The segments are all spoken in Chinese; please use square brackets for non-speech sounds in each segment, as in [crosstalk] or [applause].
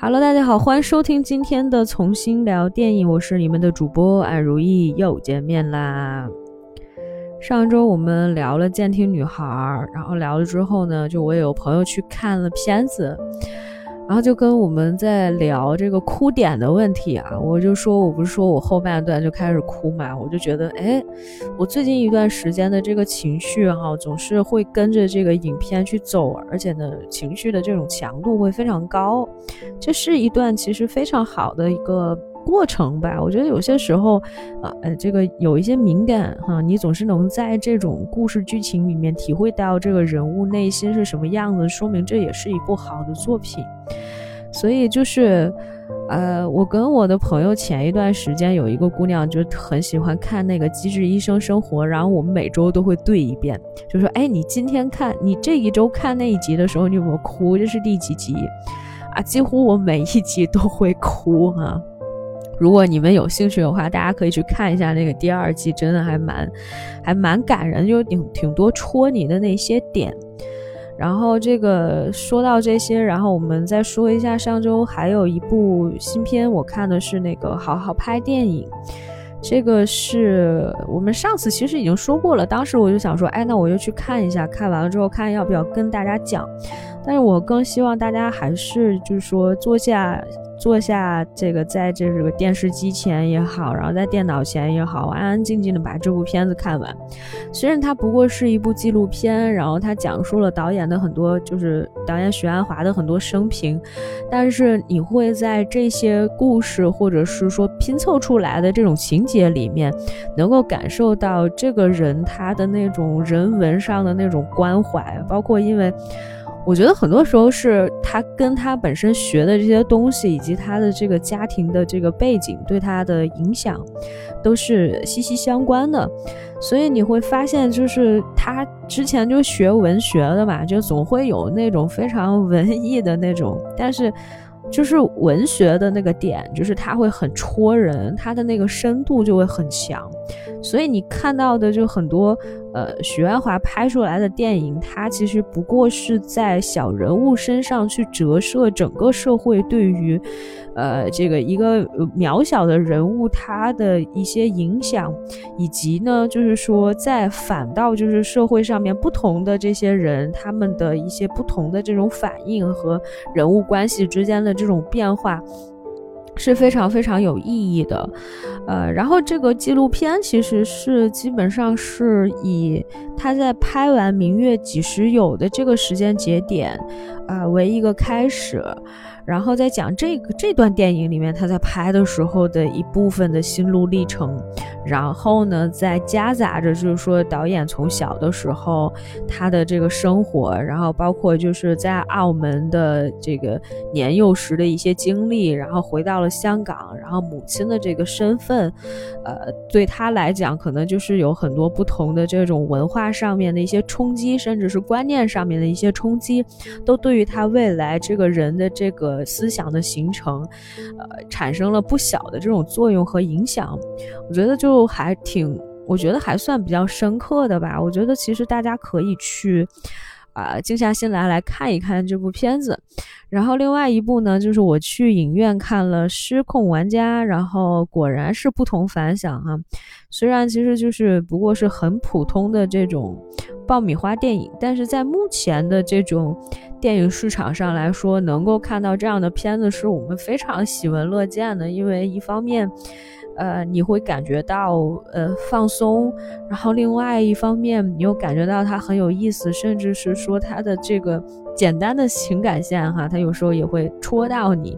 Hello，大家好，欢迎收听今天的重新聊电影，我是你们的主播安如意，又见面啦。上周我们聊了《监听女孩》，然后聊了之后呢，就我也有朋友去看了片子。然后就跟我们在聊这个哭点的问题啊，我就说，我不是说我后半段就开始哭嘛，我就觉得，哎，我最近一段时间的这个情绪哈，总是会跟着这个影片去走，而且呢，情绪的这种强度会非常高，这是一段其实非常好的一个。过程吧，我觉得有些时候，啊，呃，这个有一些敏感哈，你总是能在这种故事剧情里面体会到这个人物内心是什么样子，说明这也是一部好的作品。所以就是，呃，我跟我的朋友前一段时间有一个姑娘就很喜欢看那个《机智医生生活》，然后我们每周都会对一遍，就说，哎，你今天看你这一周看那一集的时候，你有没有哭？这是第几集？啊，几乎我每一集都会哭哈。如果你们有兴趣的话，大家可以去看一下那个第二季，真的还蛮，还蛮感人，就挺挺多戳你的那些点。然后这个说到这些，然后我们再说一下上周还有一部新片，我看的是那个《好好拍电影》，这个是我们上次其实已经说过了，当时我就想说，哎，那我就去看一下，看完了之后看要不要跟大家讲。但是我更希望大家还是就是说坐下。坐下，这个在这个电视机前也好，然后在电脑前也好，安安静静的把这部片子看完。虽然它不过是一部纪录片，然后它讲述了导演的很多，就是导演许鞍华的很多生平，但是你会在这些故事或者是说拼凑出来的这种情节里面，能够感受到这个人他的那种人文上的那种关怀，包括因为。我觉得很多时候是他跟他本身学的这些东西，以及他的这个家庭的这个背景对他的影响，都是息息相关的。所以你会发现，就是他之前就学文学的嘛，就总会有那种非常文艺的那种，但是。就是文学的那个点，就是它会很戳人，它的那个深度就会很强，所以你看到的就很多，呃，许鞍华拍出来的电影，它其实不过是在小人物身上去折射整个社会对于。呃，这个一个渺小的人物，他的一些影响，以及呢，就是说，在反倒就是社会上面不同的这些人，他们的一些不同的这种反应和人物关系之间的这种变化。是非常非常有意义的，呃，然后这个纪录片其实是基本上是以他在拍完《明月几时有》的这个时间节点，啊为一个开始，然后再讲这个这段电影里面他在拍的时候的一部分的心路历程，然后呢再夹杂着就是说导演从小的时候他的这个生活，然后包括就是在澳门的这个年幼时的一些经历，然后回到了。香港，然后母亲的这个身份，呃，对他来讲，可能就是有很多不同的这种文化上面的一些冲击，甚至是观念上面的一些冲击，都对于他未来这个人的这个思想的形成，呃，产生了不小的这种作用和影响。我觉得就还挺，我觉得还算比较深刻的吧。我觉得其实大家可以去。啊，静下心来来看一看这部片子，然后另外一部呢，就是我去影院看了《失控玩家》，然后果然是不同凡响哈。虽然其实就是不过是很普通的这种爆米花电影，但是在目前的这种电影市场上来说，能够看到这样的片子是我们非常喜闻乐见的，因为一方面。呃，你会感觉到呃放松，然后另外一方面，你又感觉到它很有意思，甚至是说它的这个简单的情感线哈，它有时候也会戳到你。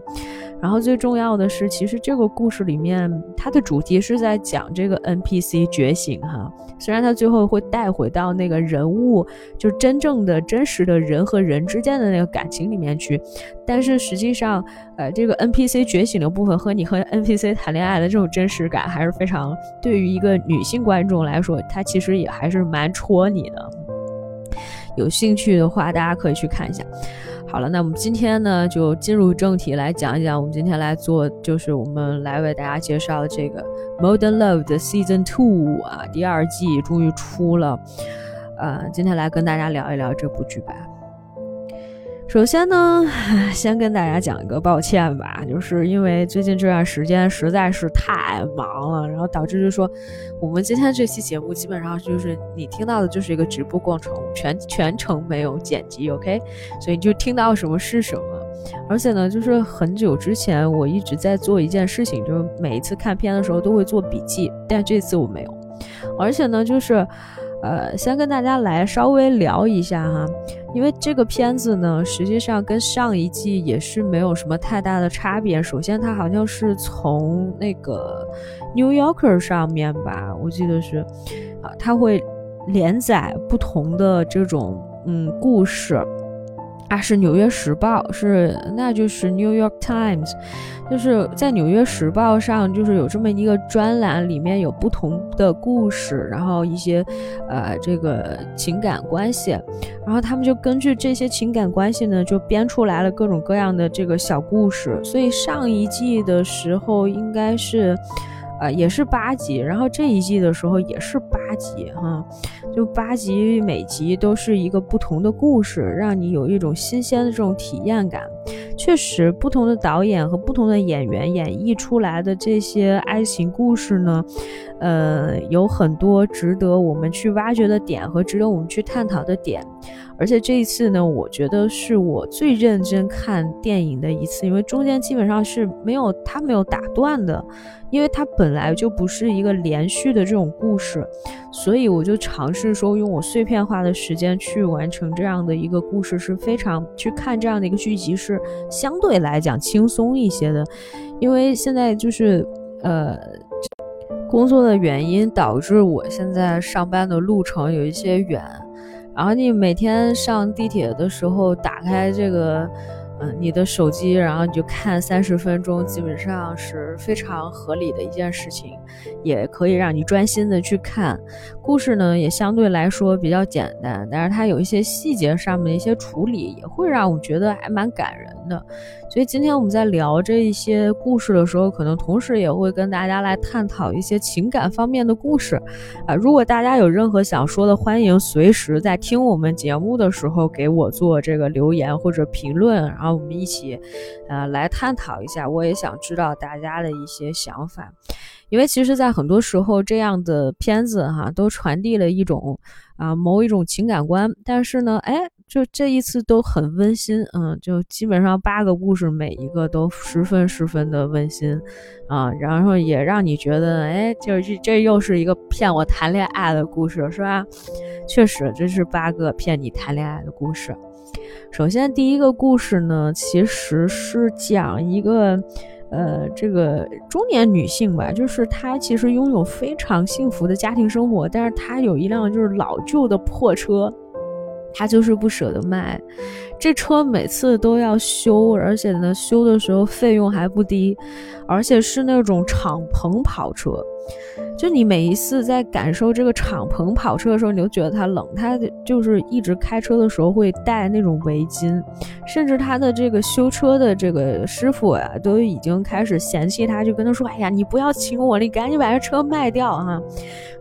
然后最重要的是，其实这个故事里面，它的主题是在讲这个 NPC 觉醒哈。虽然它最后会带回到那个人物，就真正的真实的人和人之间的那个感情里面去，但是实际上，呃，这个 NPC 觉醒的部分和你和 [laughs] NPC 谈恋爱的这种真实感，还是非常对于一个女性观众来说，它其实也还是蛮戳你的。有兴趣的话，大家可以去看一下。好了，那我们今天呢就进入正题来讲一讲。我们今天来做，就是我们来为大家介绍这个《Modern Love》的 Season Two 啊，第二季终于出了。呃，今天来跟大家聊一聊这部剧吧。首先呢，[sighs] 先跟大家讲一个抱歉吧，就是因为最近这段时间实在是太忙了，然后导致就是说，我们今天这期节目基本上就是你听到的就是一个直播过程，全全程没有剪辑，OK，所以你就听到什么是什么。而且呢，就是很久之前我一直在做一件事情，就是每一次看片的时候都会做笔记，但这次我没有。而且呢，就是。呃，先跟大家来稍微聊一下哈，因为这个片子呢，实际上跟上一季也是没有什么太大的差别。首先，它好像是从那个 New Yorker 上面吧，我记得是，啊，它会连载不同的这种嗯故事。啊，是《纽约时报》，是那就是《New York Times》，就是在《纽约时报》上，就是有这么一个专栏，里面有不同的故事，然后一些呃这个情感关系，然后他们就根据这些情感关系呢，就编出来了各种各样的这个小故事。所以上一季的时候应该是。啊，也是八集，然后这一季的时候也是八集，哈，就八集，每集都是一个不同的故事，让你有一种新鲜的这种体验感。确实，不同的导演和不同的演员演绎出来的这些爱情故事呢，呃，有很多值得我们去挖掘的点和值得我们去探讨的点。而且这一次呢，我觉得是我最认真看电影的一次，因为中间基本上是没有他没有打断的，因为它本来就不是一个连续的这种故事，所以我就尝试说用我碎片化的时间去完成这样的一个故事，是非常去看这样的一个剧集是相对来讲轻松一些的，因为现在就是呃工作的原因导致我现在上班的路程有一些远。然后你每天上地铁的时候打开这个，嗯，你的手机，然后你就看三十分钟，基本上是非常合理的一件事情，也可以让你专心的去看。故事呢也相对来说比较简单，但是它有一些细节上面的一些处理，也会让我觉得还蛮感人的。所以今天我们在聊这一些故事的时候，可能同时也会跟大家来探讨一些情感方面的故事啊。如果大家有任何想说的，欢迎随时在听我们节目的时候给我做这个留言或者评论，然后我们一起呃来探讨一下。我也想知道大家的一些想法，因为其实，在很多时候这样的片子哈，都传递了一种啊某一种情感观，但是呢，哎。就这一次都很温馨，嗯，就基本上八个故事，每一个都十分十分的温馨，啊，然后也让你觉得，哎，就是这又是一个骗我谈恋爱的故事，是吧？确实，这是八个骗你谈恋爱的故事。首先，第一个故事呢，其实是讲一个，呃，这个中年女性吧，就是她其实拥有非常幸福的家庭生活，但是她有一辆就是老旧的破车。他就是不舍得卖，这车每次都要修，而且呢，修的时候费用还不低，而且是那种敞篷跑车。就你每一次在感受这个敞篷跑车的时候，你就觉得它冷。他就是一直开车的时候会戴那种围巾，甚至他的这个修车的这个师傅呀，都已经开始嫌弃他，就跟他说：“哎呀，你不要请我，你赶紧把这车卖掉啊！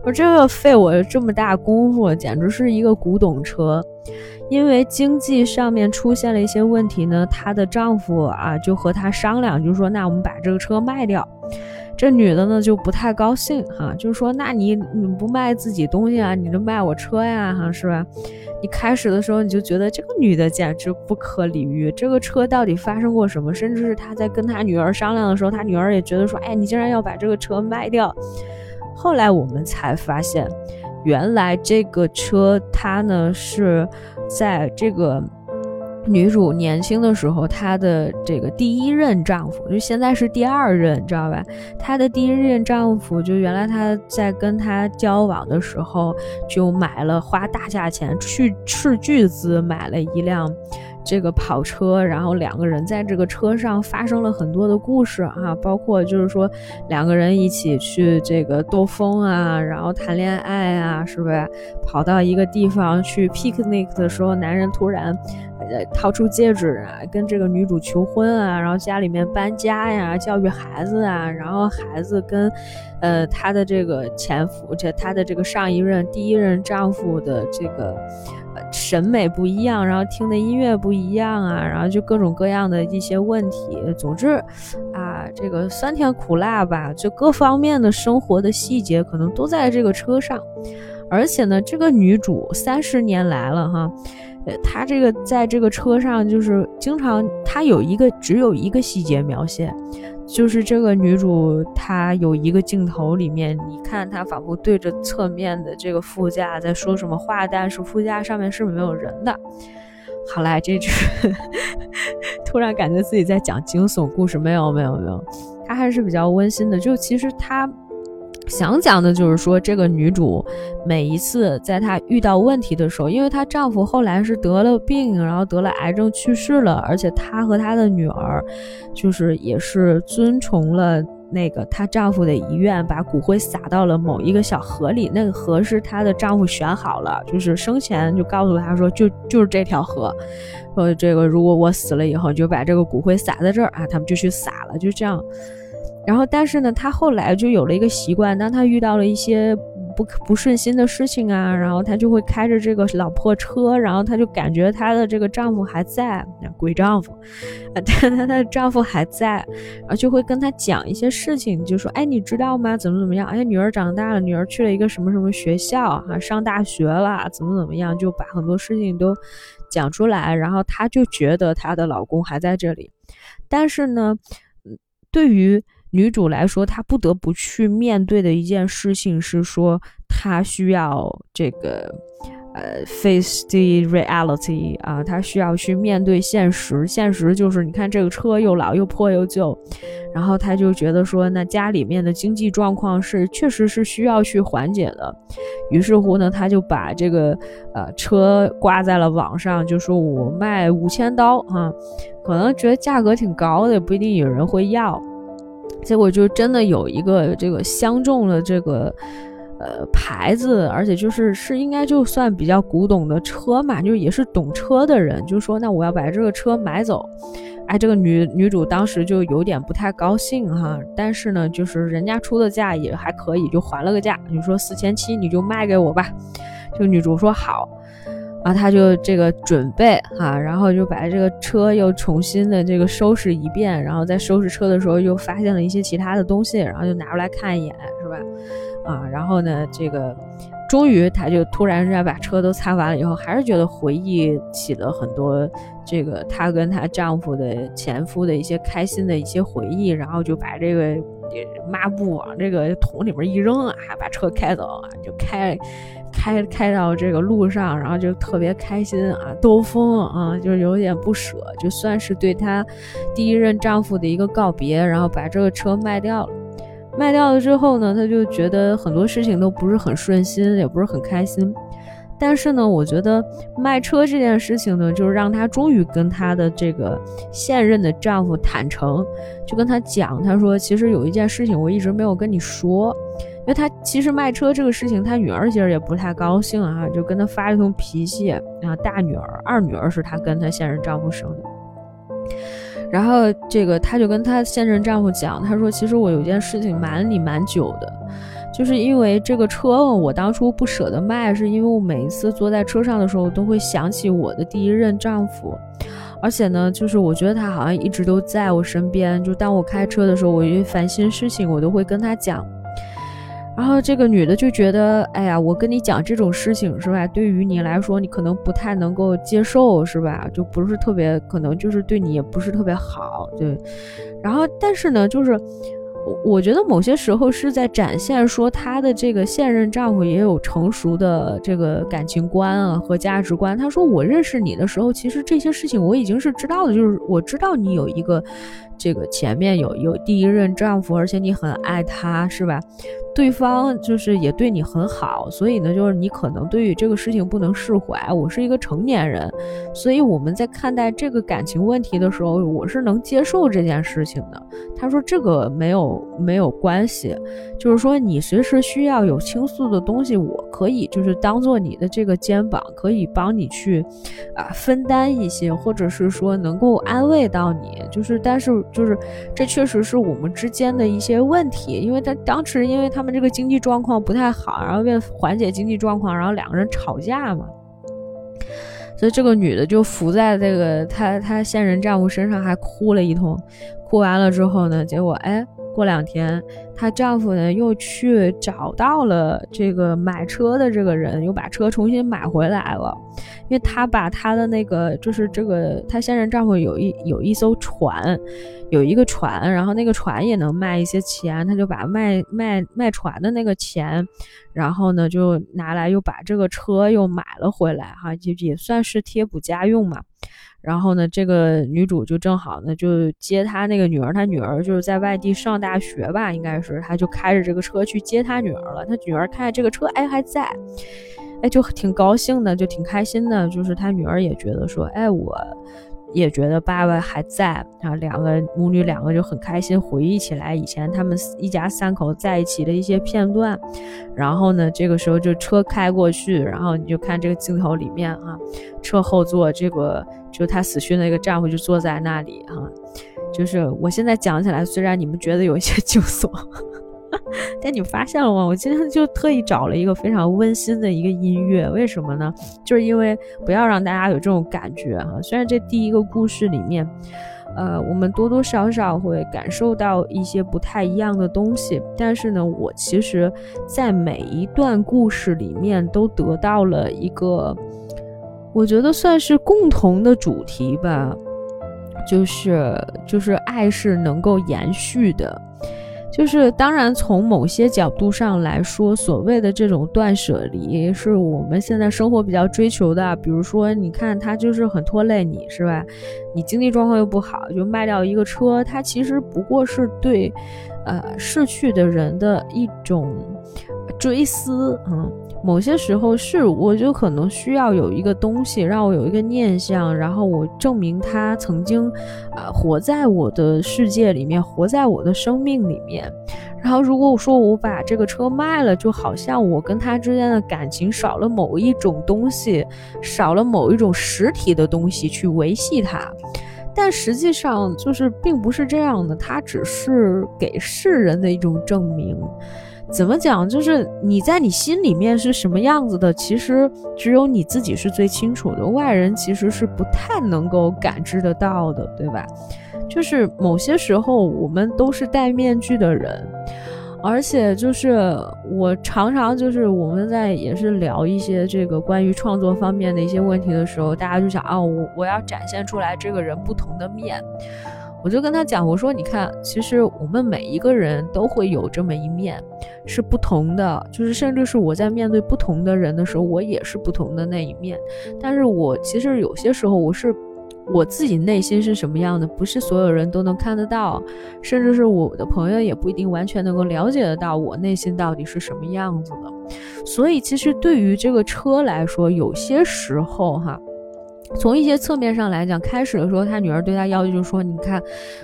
我这个费我这么大功夫，简直是一个古董车。”因为经济上面出现了一些问题呢，她的丈夫啊就和她商量，就说：“那我们把这个车卖掉。”这女的呢就不太高兴哈，就说：“那你你不卖自己东西啊，你就卖我车呀，哈，是吧？”你开始的时候你就觉得这个女的简直不可理喻，这个车到底发生过什么？甚至是她在跟她女儿商量的时候，她女儿也觉得说：“哎，你竟然要把这个车卖掉。”后来我们才发现，原来这个车它呢是。在这个女主年轻的时候，她的这个第一任丈夫，就现在是第二任，知道吧？她的第一任丈夫，就原来她在跟她交往的时候，就买了花大价钱去斥巨资买了一辆。这个跑车，然后两个人在这个车上发生了很多的故事啊，包括就是说两个人一起去这个兜风啊，然后谈恋爱啊，是不是？跑到一个地方去 picnic 的时候，男人突然呃，掏出戒指啊，跟这个女主求婚啊，然后家里面搬家呀，教育孩子啊，然后孩子跟，呃，她的这个前夫，这她的这个上一任第一任丈夫的这个，审美不一样，然后听的音乐不一样啊，然后就各种各样的一些问题。总之，啊，这个酸甜苦辣吧，就各方面的生活的细节可能都在这个车上。而且呢，这个女主三十年来了哈。呃，她这个在这个车上就是经常，她有一个只有一个细节描写，就是这个女主她有一个镜头里面，你看她仿佛对着侧面的这个副驾在说什么话，但是副驾上面是没有人的。好啦，这是 [laughs] 突然感觉自己在讲惊悚故事，没有没有没有，它还是比较温馨的。就其实它。想讲的就是说，这个女主每一次在她遇到问题的时候，因为她丈夫后来是得了病，然后得了癌症去世了，而且她和她的女儿，就是也是遵从了那个她丈夫的遗愿，把骨灰撒到了某一个小河里。那个河是她的丈夫选好了，就是生前就告诉她说，就就是这条河，说这个如果我死了以后，就把这个骨灰撒在这儿啊，他们就去撒了，就这样。然后，但是呢，她后来就有了一个习惯，当她遇到了一些不不顺心的事情啊，然后她就会开着这个老破车，然后她就感觉她的这个丈夫还在，鬼丈夫，啊，她她的丈夫还在，然后就会跟她讲一些事情，就说，哎，你知道吗？怎么怎么样？哎，女儿长大了，女儿去了一个什么什么学校啊，上大学了，怎么怎么样？就把很多事情都讲出来，然后她就觉得她的老公还在这里，但是呢，对于女主来说，她不得不去面对的一件事情是说，她需要这个，呃，face the reality 啊，她需要去面对现实。现实就是，你看这个车又老又破又旧，然后她就觉得说，那家里面的经济状况是确实是需要去缓解的。于是乎呢，她就把这个呃车挂在了网上，就说我卖五千刀啊，可能觉得价格挺高的，不一定有人会要。结果就真的有一个这个相中了这个呃牌子，而且就是是应该就算比较古董的车嘛，就也是懂车的人，就说那我要把这个车买走。哎，这个女女主当时就有点不太高兴哈，但是呢，就是人家出的价也还可以，就还了个价，就说四千七你就卖给我吧。就女主说好。然后他就这个准备哈，然后就把这个车又重新的这个收拾一遍，然后在收拾车的时候又发现了一些其他的东西，然后就拿出来看一眼，是吧？啊，然后呢，这个终于他就突然之间把车都擦完了以后，还是觉得回忆起了很多这个她跟她丈夫的前夫的一些开心的一些回忆，然后就把这个抹布往这个桶里面一扔啊，把车开走啊，就开。开开到这个路上，然后就特别开心啊，兜风啊，就是有点不舍，就算是对她第一任丈夫的一个告别，然后把这个车卖掉了。卖掉了之后呢，她就觉得很多事情都不是很顺心，也不是很开心。但是呢，我觉得卖车这件事情呢，就是让她终于跟她的这个现任的丈夫坦诚，就跟他讲，他说其实有一件事情我一直没有跟你说。因为他其实卖车这个事情，他女儿其实也不太高兴啊，就跟他发一通脾气。啊，大女儿、二女儿是他跟他现任丈夫生的。然后这个他就跟他现任丈夫讲，他说：“其实我有件事情瞒你蛮久的，就是因为这个车，我当初不舍得卖，是因为我每一次坐在车上的时候，都会想起我的第一任丈夫，而且呢，就是我觉得他好像一直都在我身边。就当我开车的时候，我一烦心事情，我都会跟他讲。”然后这个女的就觉得，哎呀，我跟你讲这种事情是吧？对于你来说，你可能不太能够接受，是吧？就不是特别，可能就是对你也不是特别好，对。然后，但是呢，就是。我我觉得某些时候是在展现说她的这个现任丈夫也有成熟的这个感情观啊和价值观。她说我认识你的时候，其实这些事情我已经是知道的，就是我知道你有一个这个前面有有第一任丈夫，而且你很爱他，是吧？对方就是也对你很好，所以呢，就是你可能对于这个事情不能释怀。我是一个成年人，所以我们在看待这个感情问题的时候，我是能接受这件事情的。他说这个没有。没有关系，就是说你随时需要有倾诉的东西，我可以就是当做你的这个肩膀，可以帮你去啊分担一些，或者是说能够安慰到你。就是但是就是这确实是我们之间的一些问题，因为他当时因为他们这个经济状况不太好，然后为了缓解经济状况，然后两个人吵架嘛。所以这个女的就伏在这个她她现任丈夫身上，还哭了一通。哭完了之后呢，结果哎。过两天，她丈夫呢又去找到了这个买车的这个人，又把车重新买回来了。因为她把她的那个，就是这个她现任丈夫有一有一艘船，有一个船，然后那个船也能卖一些钱，她就把卖卖卖船的那个钱，然后呢就拿来又把这个车又买了回来，哈，就也算是贴补家用嘛。然后呢，这个女主就正好呢，就接她那个女儿，她女儿就是在外地上大学吧，应该是，她就开着这个车去接她女儿了。她女儿开着这个车，哎，还在，哎，就挺高兴的，就挺开心的。就是她女儿也觉得说，哎，我。也觉得爸爸还在啊，两个母女两个就很开心，回忆起来以前他们一家三口在一起的一些片段。然后呢，这个时候就车开过去，然后你就看这个镜头里面啊，车后座这个就她死去那个丈夫就坐在那里哈，就是我现在讲起来，虽然你们觉得有一些 [laughs] 惊悚。[laughs] 但你发现了吗？我今天就特意找了一个非常温馨的一个音乐，为什么呢？就是因为不要让大家有这种感觉哈。虽然这第一个故事里面，呃，我们多多少少会感受到一些不太一样的东西，但是呢，我其实在每一段故事里面都得到了一个，我觉得算是共同的主题吧，就是就是爱是能够延续的。就是当然，从某些角度上来说，所谓的这种断舍离，是我们现在生活比较追求的。比如说，你看他就是很拖累你，是吧？你经济状况又不好，就卖掉一个车，它其实不过是对，呃，逝去的人的一种追思，嗯。某些时候是，我就可能需要有一个东西让我有一个念想，然后我证明他曾经，啊，活在我的世界里面，活在我的生命里面。然后如果我说我把这个车卖了，就好像我跟他之间的感情少了某一种东西，少了某一种实体的东西去维系它。但实际上就是并不是这样的，它只是给世人的一种证明。怎么讲？就是你在你心里面是什么样子的，其实只有你自己是最清楚的，外人其实是不太能够感知得到的，对吧？就是某些时候我们都是戴面具的人，而且就是我常常就是我们在也是聊一些这个关于创作方面的一些问题的时候，大家就想啊，我我要展现出来这个人不同的面。我就跟他讲，我说，你看，其实我们每一个人都会有这么一面，是不同的，就是甚至是我在面对不同的人的时候，我也是不同的那一面。但是我其实有些时候，我是我自己内心是什么样的，不是所有人都能看得到，甚至是我的朋友也不一定完全能够了解得到我内心到底是什么样子的。所以，其实对于这个车来说，有些时候哈。从一些侧面上来讲，开始的时候，他女儿对他要求就是说：“你看，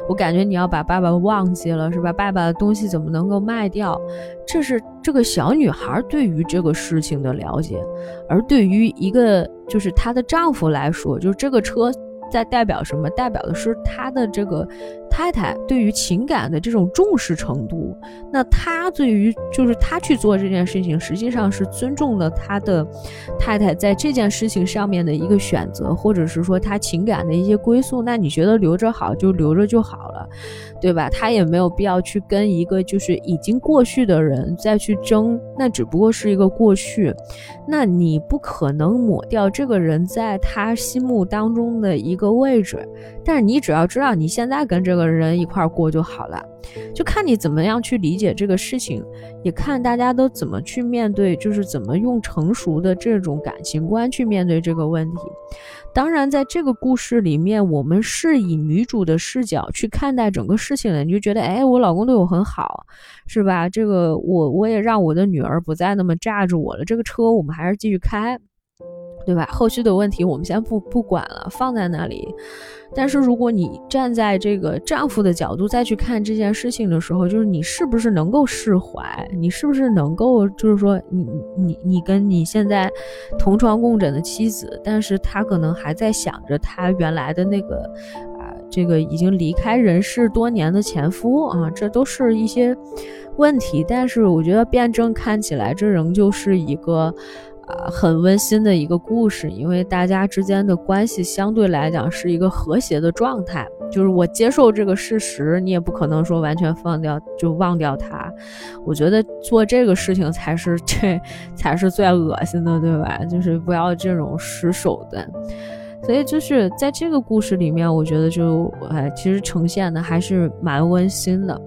我感觉你要把爸爸忘记了，是吧？爸爸的东西怎么能够卖掉？”这是这个小女孩对于这个事情的了解，而对于一个就是她的丈夫来说，就是这个车。在代表什么？代表的是他的这个太太对于情感的这种重视程度。那他对于就是他去做这件事情，实际上是尊重了他的太太在这件事情上面的一个选择，或者是说他情感的一些归宿。那你觉得留着好就留着就好了，对吧？他也没有必要去跟一个就是已经过去的人再去争，那只不过是一个过去。那你不可能抹掉这个人在他心目当中的一个位置，但是你只要知道你现在跟这个人一块过就好了，就看你怎么样去理解这个事情，也看大家都怎么去面对，就是怎么用成熟的这种感情观去面对这个问题。当然，在这个故事里面，我们是以女主的视角去看待整个事情的，你就觉得，哎，我老公对我很好，是吧？这个我我也让我的女儿不再那么炸着我了。这个车我们还是继续开，对吧？后续的问题我们先不不管了，放在那里。但是如果你站在这个丈夫的角度再去看这件事情的时候，就是你是不是能够释怀？你是不是能够，就是说，你你你跟你现在同床共枕的妻子，但是他可能还在想着他原来的那个啊，这个已经离开人世多年的前夫啊，这都是一些问题。但是我觉得辩证看起来，这仍旧是一个。啊，很温馨的一个故事，因为大家之间的关系相对来讲是一个和谐的状态。就是我接受这个事实，你也不可能说完全放掉就忘掉他。我觉得做这个事情才是 [laughs] 这才是最恶心的，对吧？就是不要这种失手段。所以就是在这个故事里面，我觉得就哎，其实呈现的还是蛮温馨的。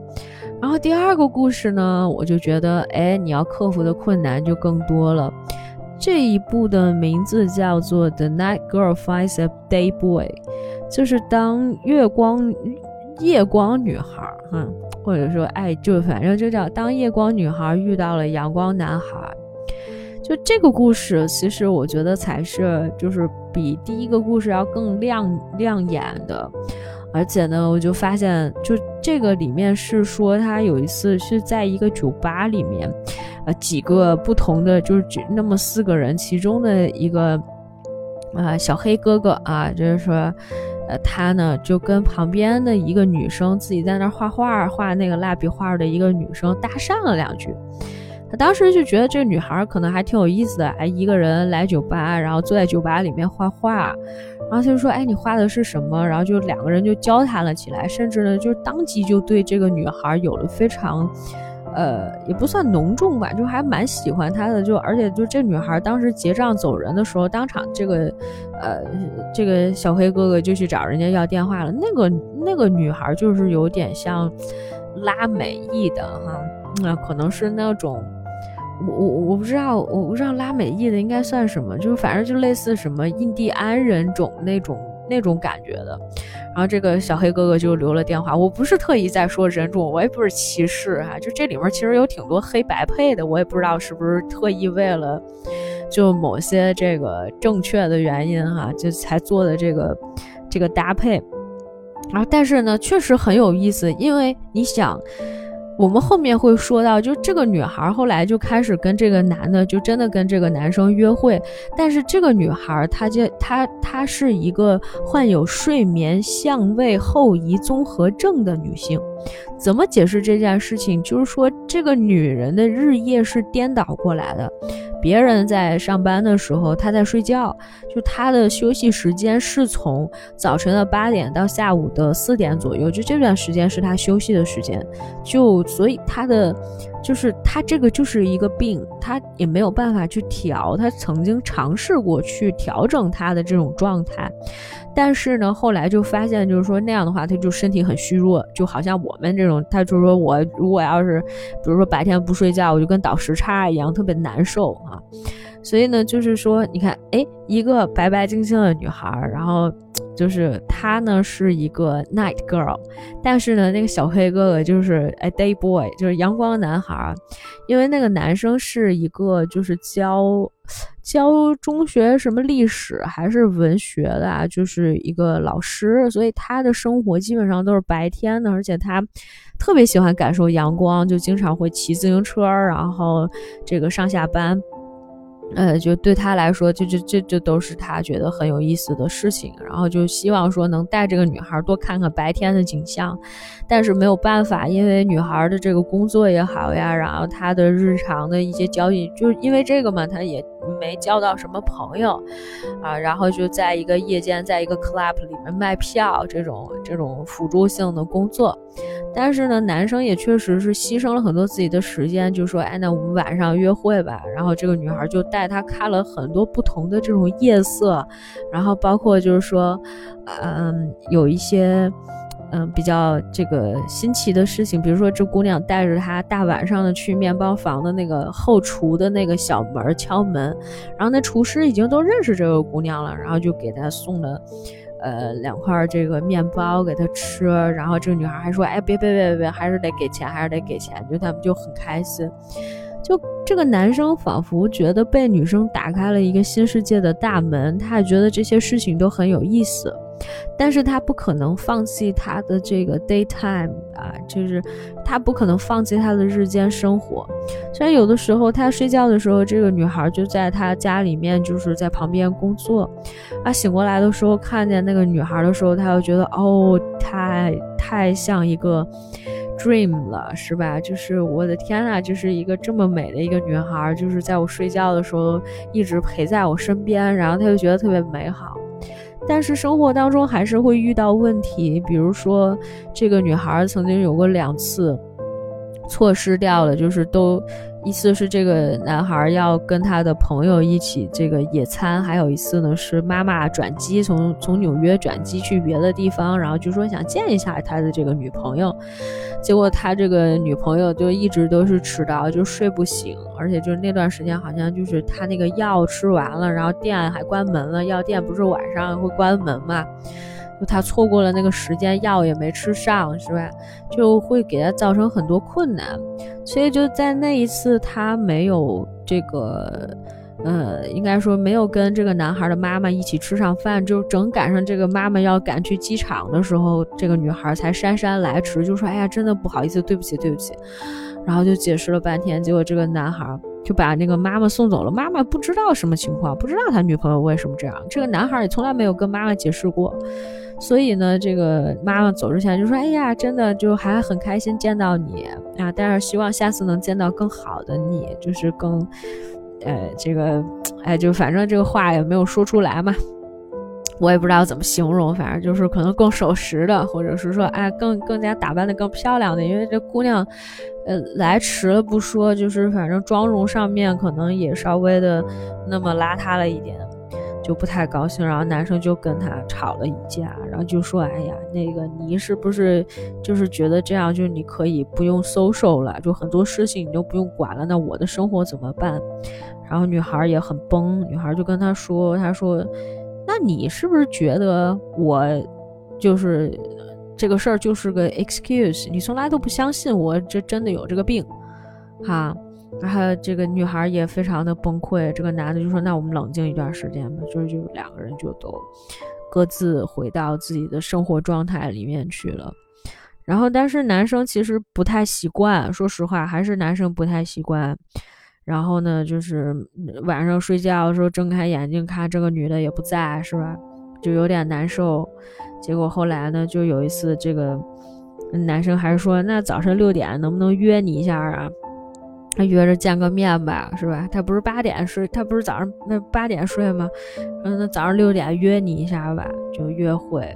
然后第二个故事呢，我就觉得哎，你要克服的困难就更多了。这一部的名字叫做《The Night Girl Finds a Day Boy》，就是当月光夜光女孩，哈，或者说哎，就反正就叫当夜光女孩遇到了阳光男孩。就这个故事，其实我觉得才是就是比第一个故事要更亮亮眼的。而且呢，我就发现，就这个里面是说他有一次是在一个酒吧里面。几个不同的，就是那么四个人，其中的一个啊小黑哥哥啊，就是说，呃，他呢就跟旁边的一个女生自己在那画画，画那个蜡笔画的一个女生搭讪了两句。他当时就觉得这个女孩可能还挺有意思的，哎，一个人来酒吧，然后坐在酒吧里面画画，然后他就说，哎，你画的是什么？然后就两个人就交谈了起来，甚至呢，就当即就对这个女孩有了非常。呃，也不算浓重吧，就还蛮喜欢她的，就而且就这女孩当时结账走人的时候，当场这个，呃，这个小黑哥哥就去找人家要电话了。那个那个女孩就是有点像拉美裔的哈，那可能是那种，我我我不知道，我不知道拉美裔的应该算什么，就是反正就类似什么印第安人种那种。那种感觉的，然后这个小黑哥哥就留了电话。我不是特意在说人种，我也不是歧视哈，就这里面其实有挺多黑白配的，我也不知道是不是特意为了就某些这个正确的原因哈，就才做的这个这个搭配。然后但是呢，确实很有意思，因为你想。我们后面会说到，就这个女孩后来就开始跟这个男的，就真的跟这个男生约会。但是这个女孩，她就她她是一个患有睡眠相位后移综合症的女性。怎么解释这件事情？就是说，这个女人的日夜是颠倒过来的。别人在上班的时候，她在睡觉，就她的休息时间是从早晨的八点到下午的四点左右，就这段时间是她休息的时间。就所以她的，就是他这个就是一个病，他也没有办法去调。他曾经尝试过去调整他的这种状态。但是呢，后来就发现，就是说那样的话，他就身体很虚弱，就好像我们这种，他就说我如果要是，比如说白天不睡觉，我就跟倒时差一样，特别难受啊。所以呢，就是说，你看，哎，一个白白净净的女孩，然后就是她呢是一个 night girl，但是呢，那个小黑哥哥就是哎 day boy，就是阳光男孩，因为那个男生是一个就是教。教中学什么历史还是文学的啊，就是一个老师，所以他的生活基本上都是白天的，而且他特别喜欢感受阳光，就经常会骑自行车，然后这个上下班。呃，就对他来说，就就这这都是他觉得很有意思的事情，然后就希望说能带这个女孩多看看白天的景象，但是没有办法，因为女孩的这个工作也好呀，然后她的日常的一些交易，就是因为这个嘛，她也没交到什么朋友，啊，然后就在一个夜间，在一个 club 里面卖票这种这种辅助性的工作。但是呢，男生也确实是牺牲了很多自己的时间，就说，哎，那我们晚上约会吧。然后这个女孩就带他看了很多不同的这种夜色，然后包括就是说，嗯，有一些，嗯，比较这个新奇的事情，比如说这姑娘带着她大晚上的去面包房的那个后厨的那个小门敲门，然后那厨师已经都认识这个姑娘了，然后就给她送了。呃，两块这个面包给她吃，然后这个女孩还说：“哎，别别别别别，还是得给钱，还是得给钱。”就他们就很开心。就这个男生仿佛觉得被女生打开了一个新世界的大门，他也觉得这些事情都很有意思。但是他不可能放弃他的这个 daytime 啊，就是他不可能放弃他的日间生活。虽然有的时候他睡觉的时候，这个女孩就在他家里面，就是在旁边工作。啊，醒过来的时候看见那个女孩的时候，他又觉得哦，太太像一个 dream 了，是吧？就是我的天呐，就是一个这么美的一个女孩，就是在我睡觉的时候一直陪在我身边，然后他就觉得特别美好。但是生活当中还是会遇到问题，比如说这个女孩曾经有过两次错失掉了，就是都。一次是这个男孩要跟他的朋友一起这个野餐，还有一次呢是妈妈转机从从纽约转机去别的地方，然后就说想见一下他的这个女朋友，结果他这个女朋友就一直都是迟到，就睡不醒，而且就是那段时间好像就是他那个药吃完了，然后店还关门了，药店不是晚上会关门嘛。就他错过了那个时间，药也没吃上，是吧？就会给他造成很多困难，所以就在那一次，他没有这个，呃，应该说没有跟这个男孩的妈妈一起吃上饭，就正赶上这个妈妈要赶去机场的时候，这个女孩才姗姗来迟，就说：“哎呀，真的不好意思，对不起，对不起。”然后就解释了半天，结果这个男孩就把那个妈妈送走了。妈妈不知道什么情况，不知道他女朋友为什么这样。这个男孩也从来没有跟妈妈解释过。所以呢，这个妈妈走之前就说：“哎呀，真的就还很开心见到你啊，但是希望下次能见到更好的你，就是更，呃，这个，哎，就反正这个话也没有说出来嘛，我也不知道怎么形容，反正就是可能更守时的，或者是说，哎，更更加打扮的更漂亮的，因为这姑娘，呃，来迟了不说，就是反正妆容上面可能也稍微的那么邋遢了一点。”就不太高兴，然后男生就跟他吵了一架，然后就说：“哎呀，那个你是不是就是觉得这样，就是你可以不用 social 了，就很多事情你都不用管了，那我的生活怎么办？”然后女孩也很崩，女孩就跟他说：“他说，那你是不是觉得我就是这个事儿就是个 excuse？你从来都不相信我这真的有这个病，哈？”然后这个女孩也非常的崩溃，这个男的就说：“那我们冷静一段时间吧。”就是就两个人就都各自回到自己的生活状态里面去了。然后，但是男生其实不太习惯，说实话，还是男生不太习惯。然后呢，就是晚上睡觉的时候睁开眼睛看这个女的也不在，是吧？就有点难受。结果后来呢，就有一次这个男生还是说：“那早上六点能不能约你一下啊？”他约着见个面吧，是吧？他不是八点睡，他不是早上那八点睡吗？嗯，那早上六点约你一下吧，就约会。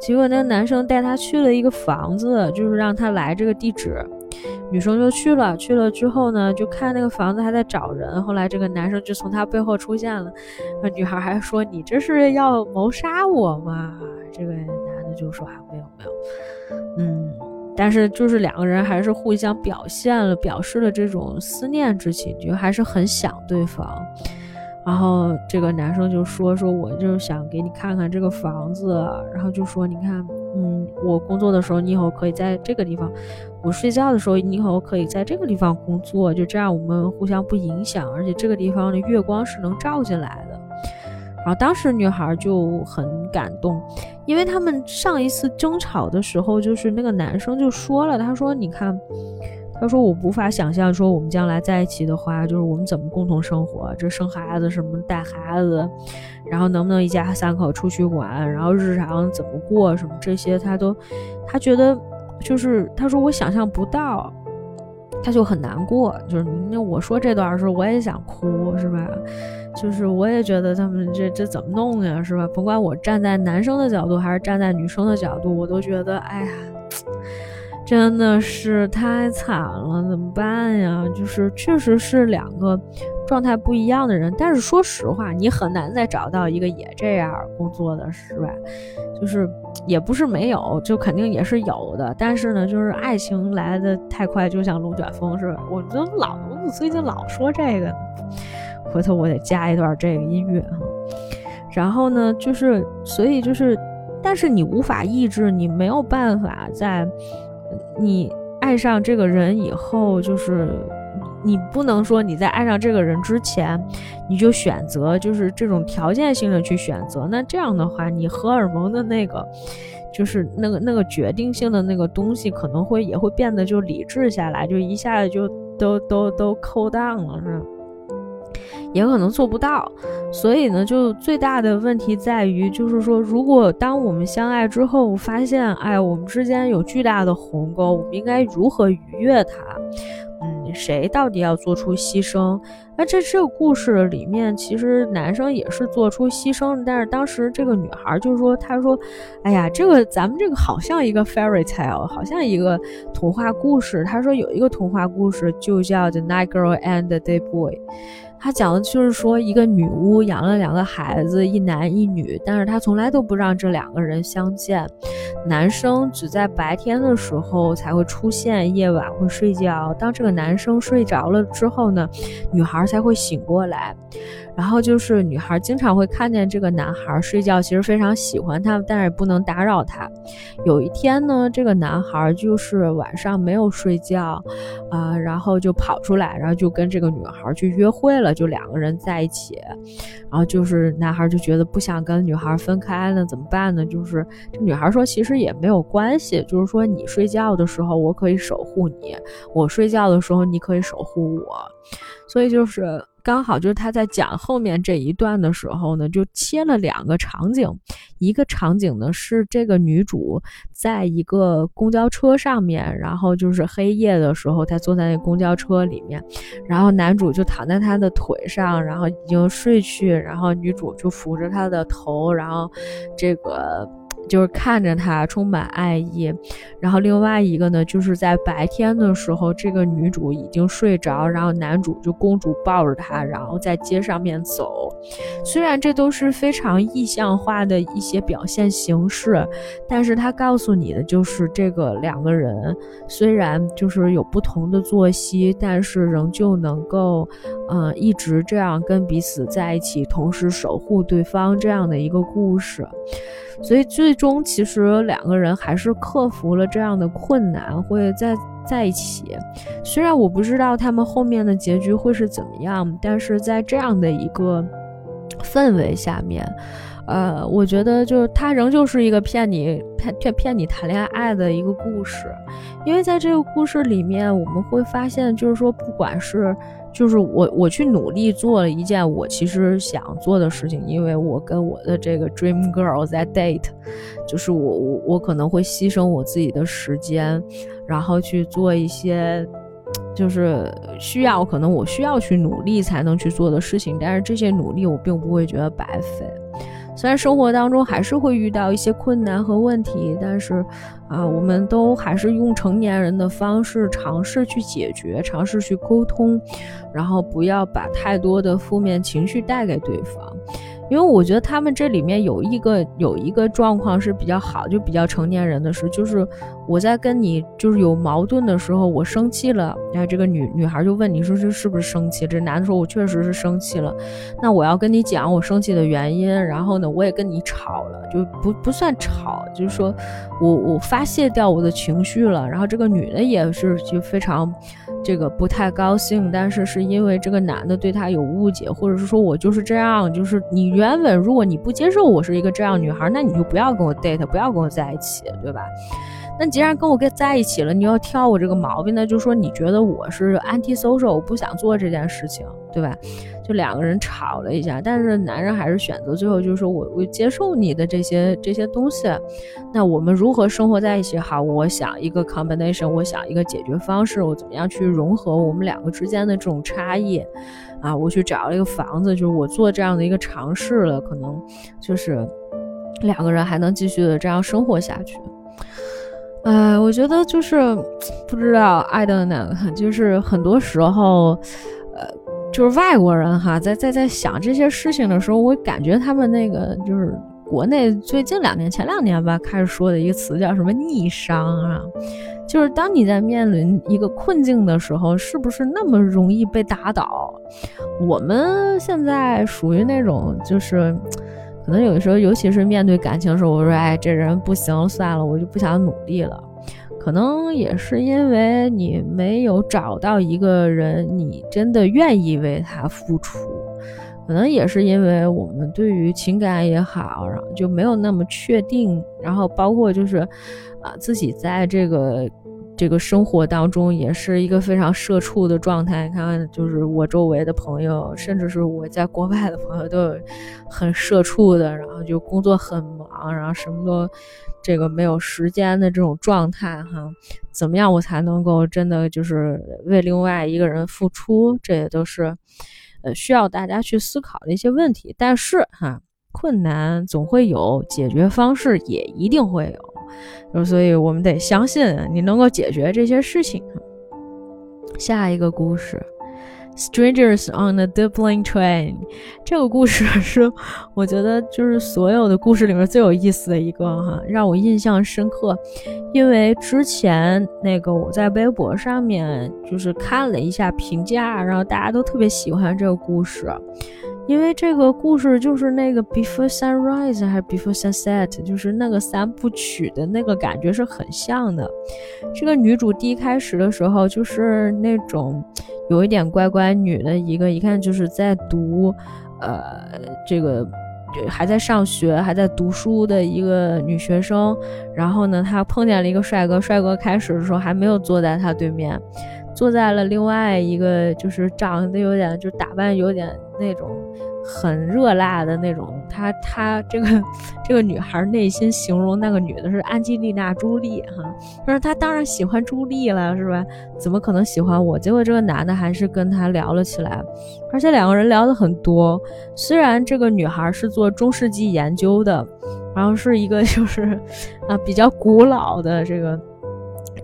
结果那个男生带她去了一个房子，就是让她来这个地址。女生就去了，去了之后呢，就看那个房子还在找人。后来这个男生就从她背后出现了，那女孩还说：“你这是要谋杀我吗？”这个男的就说：“啊，没有，没有。”嗯。但是就是两个人还是互相表现了，表示了这种思念之情，就还是很想对方。然后这个男生就说：“说我就是想给你看看这个房子，然后就说你看，嗯，我工作的时候你以后可以在这个地方，我睡觉的时候你以后可以在这个地方工作，就这样我们互相不影响，而且这个地方的月光是能照进来的。”然后当时女孩就很感动，因为他们上一次争吵的时候，就是那个男生就说了，他说：“你看，他说我无法想象说我们将来在一起的话，就是我们怎么共同生活，这生孩子什么带孩子，然后能不能一家三口出去玩，然后日常怎么过什么这些，他都他觉得就是他说我想象不到。”他就很难过，就是那我说这段的时候我也想哭，是吧？就是我也觉得他们这这怎么弄呀，是吧？甭管我站在男生的角度还是站在女生的角度，我都觉得，哎呀，真的是太惨了，怎么办呀？就是确实是两个。状态不一样的人，但是说实话，你很难再找到一个也这样工作的，是吧？就是也不是没有，就肯定也是有的。但是呢，就是爱情来的太快，就像龙卷风，似的？我怎么老，我最近老说这个，回头我得加一段这个音乐哈。然后呢，就是所以就是，但是你无法抑制，你没有办法在你爱上这个人以后，就是。你不能说你在爱上这个人之前，你就选择就是这种条件性的去选择，那这样的话，你荷尔蒙的那个。就是那个那个决定性的那个东西，可能会也会变得就理智下来，就一下子就都都都扣档了，是？也可能做不到。所以呢，就最大的问题在于，就是说，如果当我们相爱之后，发现，哎，我们之间有巨大的鸿沟，我们应该如何逾越它？谁到底要做出牺牲？那这这个故事里面，其实男生也是做出牺牲，但是当时这个女孩就是说，她说：“哎呀，这个咱们这个好像一个 fairy tale，好像一个童话故事。”她说有一个童话故事就叫《The Night Girl and the Day Boy》。他讲的就是说，一个女巫养了两个孩子，一男一女，但是她从来都不让这两个人相见。男生只在白天的时候才会出现，夜晚会睡觉。当这个男生睡着了之后呢，女孩才会醒过来。然后就是女孩经常会看见这个男孩睡觉，其实非常喜欢他，但是不能打扰他。有一天呢，这个男孩就是晚上没有睡觉，啊，然后就跑出来，然后就跟这个女孩去约会了，就两个人在一起。然后就是男孩就觉得不想跟女孩分开了，怎么办呢？就是这女孩说，其实也没有关系，就是说你睡觉的时候我可以守护你，我睡觉的时候你可以守护我，所以就是。刚好就是他在讲后面这一段的时候呢，就切了两个场景，一个场景呢是这个女主在一个公交车上面，然后就是黑夜的时候，她坐在那公交车里面，然后男主就躺在她的腿上，然后已经睡去，然后女主就扶着他的头，然后这个。就是看着他充满爱意，然后另外一个呢，就是在白天的时候，这个女主已经睡着，然后男主就公主抱着她，然后在街上面走。虽然这都是非常意象化的一些表现形式，但是他告诉你的就是这个两个人虽然就是有不同的作息，但是仍旧能够，嗯，一直这样跟彼此在一起，同时守护对方这样的一个故事。所以最终其实两个人还是克服了这样的困难，会在在一起。虽然我不知道他们后面的结局会是怎么样，但是在这样的一个氛围下面，呃，我觉得就是他仍旧是一个骗你骗骗骗你谈恋爱的一个故事。因为在这个故事里面，我们会发现，就是说不管是。就是我，我去努力做了一件我其实想做的事情，因为我跟我的这个 dream girl 在 date，就是我我我可能会牺牲我自己的时间，然后去做一些，就是需要可能我需要去努力才能去做的事情，但是这些努力我并不会觉得白费。虽然生活当中还是会遇到一些困难和问题，但是，啊，我们都还是用成年人的方式尝试去解决，尝试去沟通，然后不要把太多的负面情绪带给对方。因为我觉得他们这里面有一个有一个状况是比较好，就比较成年人的事，就是我在跟你就是有矛盾的时候，我生气了，然后这个女女孩就问你说这是不是生气？这男的说我确实是生气了，那我要跟你讲我生气的原因，然后呢我也跟你吵了，就不不算吵，就是说我我发泄掉我的情绪了，然后这个女的也是就非常。这个不太高兴，但是是因为这个男的对她有误解，或者是说我就是这样，就是你原本如果你不接受我是一个这样女孩，那你就不要跟我 date，不要跟我在一起，对吧？那既然跟我跟在一起了，你要挑我这个毛病，那就说你觉得我是 anti social，我不想做这件事情，对吧？就两个人吵了一下，但是男人还是选择最后就是说我我接受你的这些这些东西，那我们如何生活在一起？好，我想一个 combination，我想一个解决方式，我怎么样去融合我们两个之间的这种差异？啊，我去找了一个房子，就是我做这样的一个尝试了，可能就是两个人还能继续的这样生活下去。哎，我觉得就是不知道爱的哪个，就是很多时候。呃就是外国人哈，在在在想这些事情的时候，我感觉他们那个就是国内最近两年、前两年吧，开始说的一个词叫什么逆商啊，就是当你在面临一个困境的时候，是不是那么容易被打倒？我们现在属于那种，就是可能有的时候，尤其是面对感情的时候，我说，哎，这人不行，算了，我就不想努力了。可能也是因为你没有找到一个人，你真的愿意为他付出。可能也是因为我们对于情感也好，然后就没有那么确定。然后包括就是，啊，自己在这个这个生活当中也是一个非常社畜的状态。你看，就是我周围的朋友，甚至是我在国外的朋友，都有很社畜的，然后就工作很忙，然后什么都这个没有时间的这种状态哈。怎么样，我才能够真的就是为另外一个人付出？这也都是。呃，需要大家去思考的一些问题，但是哈，困难总会有，解决方式也一定会有，所以我们得相信你能够解决这些事情。下一个故事。Strangers on the Dublin train，这个故事是我觉得就是所有的故事里面最有意思的一个哈，让我印象深刻。因为之前那个我在微博上面就是看了一下评价，然后大家都特别喜欢这个故事。因为这个故事就是那个 Before Sunrise 还是 Before Sunset，就是那个三部曲的那个感觉是很像的。这个女主第一开始的时候就是那种有一点乖乖女的一个，一看就是在读，呃，这个还在上学还在读书的一个女学生。然后呢，她碰见了一个帅哥，帅哥开始的时候还没有坐在她对面，坐在了另外一个，就是长得有点，就打扮有点那种。很热辣的那种，她她这个这个女孩内心形容那个女的是安吉丽娜·朱莉哈，她说她当然喜欢朱莉了，是吧？怎么可能喜欢我？结果这个男的还是跟她聊了起来，而且两个人聊的很多。虽然这个女孩是做中世纪研究的，然后是一个 [laughs] 就是啊比较古老的这个。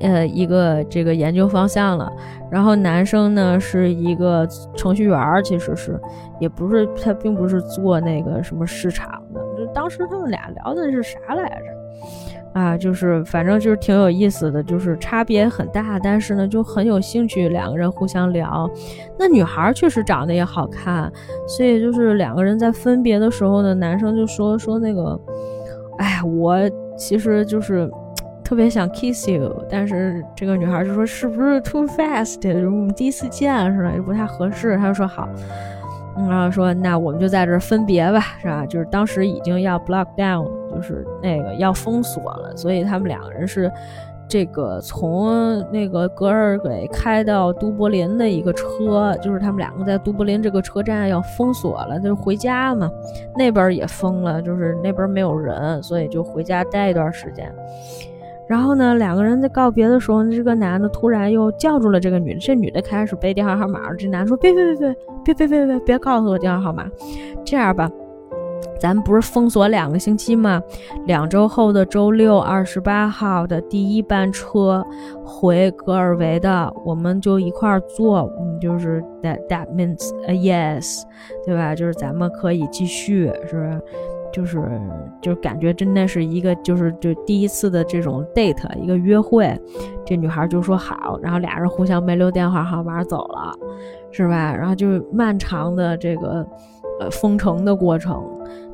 呃，一个这个研究方向了，然后男生呢是一个程序员，其实是，也不是他并不是做那个什么市场的，就当时他们俩聊的是啥来着？啊，就是反正就是挺有意思的，就是差别很大，但是呢就很有兴趣，两个人互相聊。那女孩确实长得也好看，所以就是两个人在分别的时候呢，男生就说说那个，哎，我其实就是。特别想 kiss you，但是这个女孩就说是不是 too fast？我们第一次见是吧？也不太合适。他就说好，然后说那我们就在这儿分别吧，是吧？就是当时已经要 block down，就是那个要封锁了，所以他们两个人是这个从那个格尔给开到都柏林的一个车，就是他们两个在都柏林这个车站要封锁了，就是回家嘛。那边也封了，就是那边没有人，所以就回家待一段时间。然后呢，两个人在告别的时候，这个男的突然又叫住了这个女的。这女的开始背电话号码，这男的说：“别别别别别别别别别告诉我电话号码。这样吧，咱们不是封锁两个星期吗？两周后的周六二十八号的第一班车回格尔维的，我们就一块儿坐。嗯，就是 that that means a yes，对吧？就是咱们可以继续，是不是？”就是就感觉真的是一个就是就第一次的这种 date 一个约会，这女孩就说好，然后俩人互相没留电话号码走了，是吧？然后就漫长的这个呃封城的过程，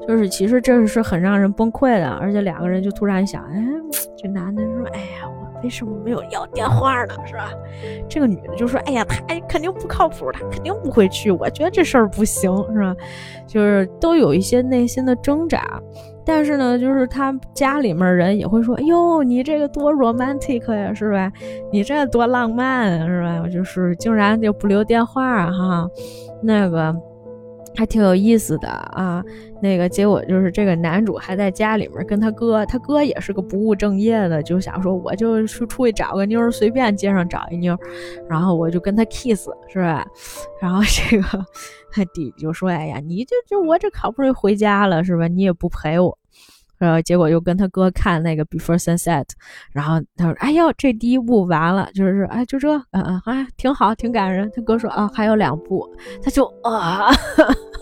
就是其实这是很让人崩溃的，而且两个人就突然想，哎，这男的说，哎呀。为什么没有要电话呢？是吧？这个女的就说：“哎呀，他肯定不靠谱，他肯定不会去。我觉得这事儿不行，是吧？就是都有一些内心的挣扎。但是呢，就是他家里面人也会说：‘哎呦，你这个多 romantic 呀，是吧？你这多浪漫，是吧？’就是竟然就不留电话哈，那个。”还挺有意思的啊，那个结果就是这个男主还在家里面跟他哥，他哥也是个不务正业的，就想说我就出出去找个妞，随便街上找一妞，然后我就跟他 kiss，是吧？[laughs] 然后这个他弟弟就说：“哎呀，你这这我这好不容易回家了，是吧？你也不陪我。”然后结果又跟他哥看那个 Before Sunset，然后他说：“哎呦，这第一部完了，就是哎，就这，嗯嗯，啊，挺好，挺感人。”他哥说：“啊，还有两部。”他就啊，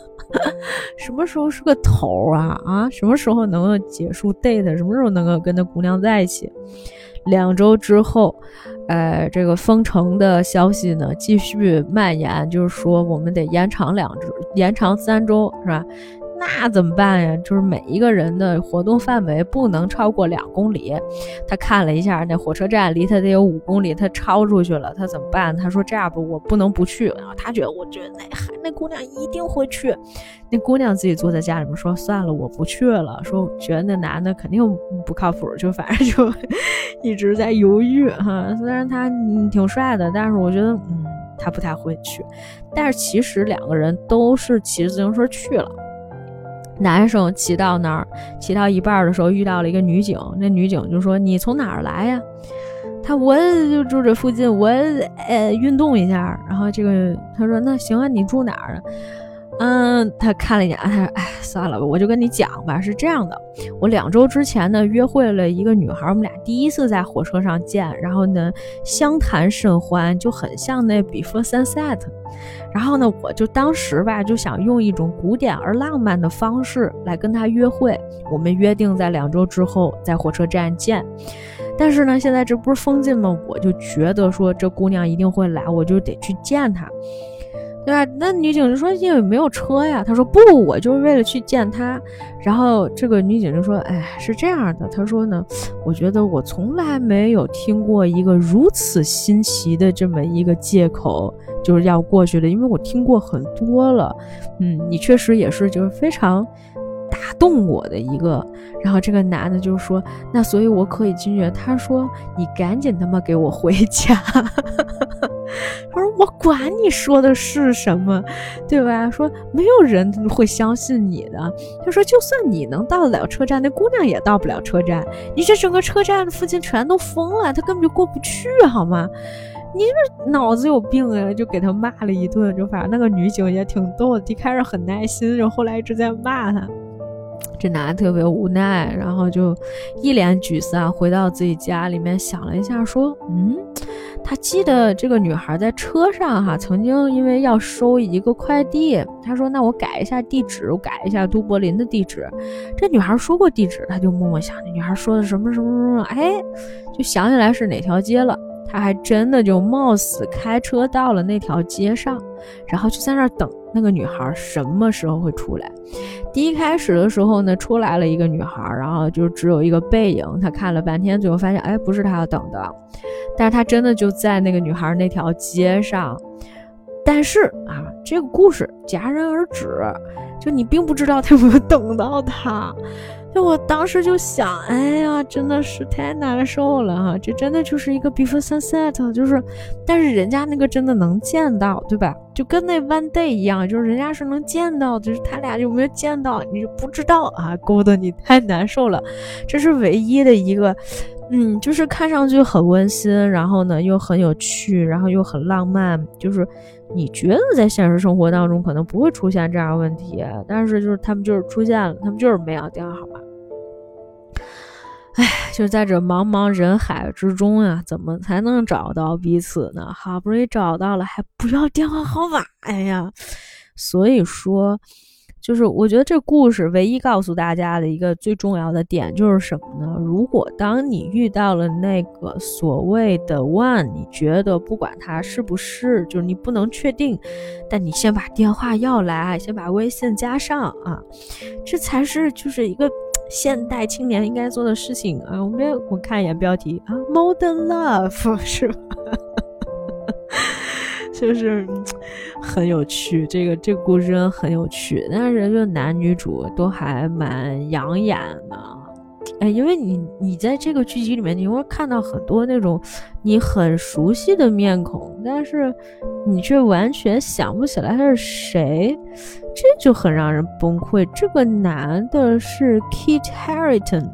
[laughs] 什么时候是个头啊？啊，什么时候能够结束 date？什么时候能够跟那姑娘在一起？两周之后，呃，这个封城的消息呢继续蔓延，就是说我们得延长两周，延长三周，是吧？那怎么办呀？就是每一个人的活动范围不能超过两公里。他看了一下，那火车站离他得有五公里，他超出去了，他怎么办？他说这样吧，我不能不去。然后他觉得，我觉得那还那姑娘一定会去。那姑娘自己坐在家里面说，算了，我不去了。说觉得那男的肯定不靠谱，就反正就 [laughs] 一直在犹豫哈。虽然他挺帅的，但是我觉得，嗯。他不太会去，但是其实两个人都是骑着自行车去了。男生骑到那儿，骑到一半的时候遇到了一个女警，那女警就说：“你从哪儿来呀？”他我就住这附近，我呃运动一下。然后这个他说：“那行啊，你住哪儿啊？”嗯，他看了一眼，他说：“哎，算了吧，我就跟你讲吧。是这样的，我两周之前呢约会了一个女孩，我们俩第一次在火车上见，然后呢相谈甚欢，就很像那 Before Sunset。然后呢，我就当时吧就想用一种古典而浪漫的方式来跟她约会。我们约定在两周之后在火车站见。但是呢，现在这不是封禁吗？我就觉得说这姑娘一定会来，我就得去见她。”对吧？那女警就说因为没有车呀。他说不，我就是为了去见他。然后这个女警就说：“哎，是这样的。”他说呢，我觉得我从来没有听过一个如此新奇的这么一个借口，就是要过去的，因为我听过很多了。嗯，你确实也是，就是非常。打动我的一个，然后这个男的就说：“那所以我可以进去。”他说：“你赶紧他妈给我回家。”：“我管你说的是什么，对吧？说没有人会相信你的。”他说：“就算你能到得了车站，那姑娘也到不了车站。你这整个车站的附近全都封了，他根本就过不去，好吗？你这脑子有病啊！”就给他骂了一顿，就反正那个女警也挺逗的，一开始很耐心，然后后来一直在骂他。这男的特别无奈，然后就一脸沮丧，回到自己家里面想了一下，说：“嗯，他记得这个女孩在车上哈，曾经因为要收一个快递，他说那我改一下地址，我改一下都柏林的地址。这女孩说过地址，他就默默想，那女孩说的什么什么什么，哎，就想起来是哪条街了。”他还真的就冒死开车到了那条街上，然后就在那儿等那个女孩什么时候会出来。第一开始的时候呢，出来了一个女孩，然后就只有一个背影。他看了半天，最后发现，哎，不是他要等的。但是他真的就在那个女孩那条街上。但是啊，这个故事戛然而止，就你并不知道他有没有等到他。就我当时就想，哎呀，真的是太难受了哈！这真的就是一个 before sunset，就是，但是人家那个真的能见到，对吧？就跟那 one day 一样，就是人家是能见到，就是他俩有没有见到，你就不知道啊，勾得你太难受了。这是唯一的一个，嗯，就是看上去很温馨，然后呢又很有趣，然后又很浪漫，就是你觉得在现实生活当中可能不会出现这样问题，但是就是他们就是出现了，他们就是没有电话号码。哎，就在这茫茫人海之中呀，怎么才能找到彼此呢？好不容易找到了，还不要电话号码？哎呀，所以说，就是我觉得这故事唯一告诉大家的一个最重要的点就是什么呢？如果当你遇到了那个所谓的 one，你觉得不管他是不是，就是你不能确定，但你先把电话要来，先把微信加上啊，这才是就是一个。现代青年应该做的事情啊，我们我看一眼标题啊，Modern Love [laughs] 是吧？就是很有趣，这个这个故事真的很有趣，但是就男女主都还蛮养眼的。哎，因为你你在这个剧集里面，你会看到很多那种你很熟悉的面孔，但是你却完全想不起来他是谁，这就很让人崩溃。这个男的是 Kit Harington，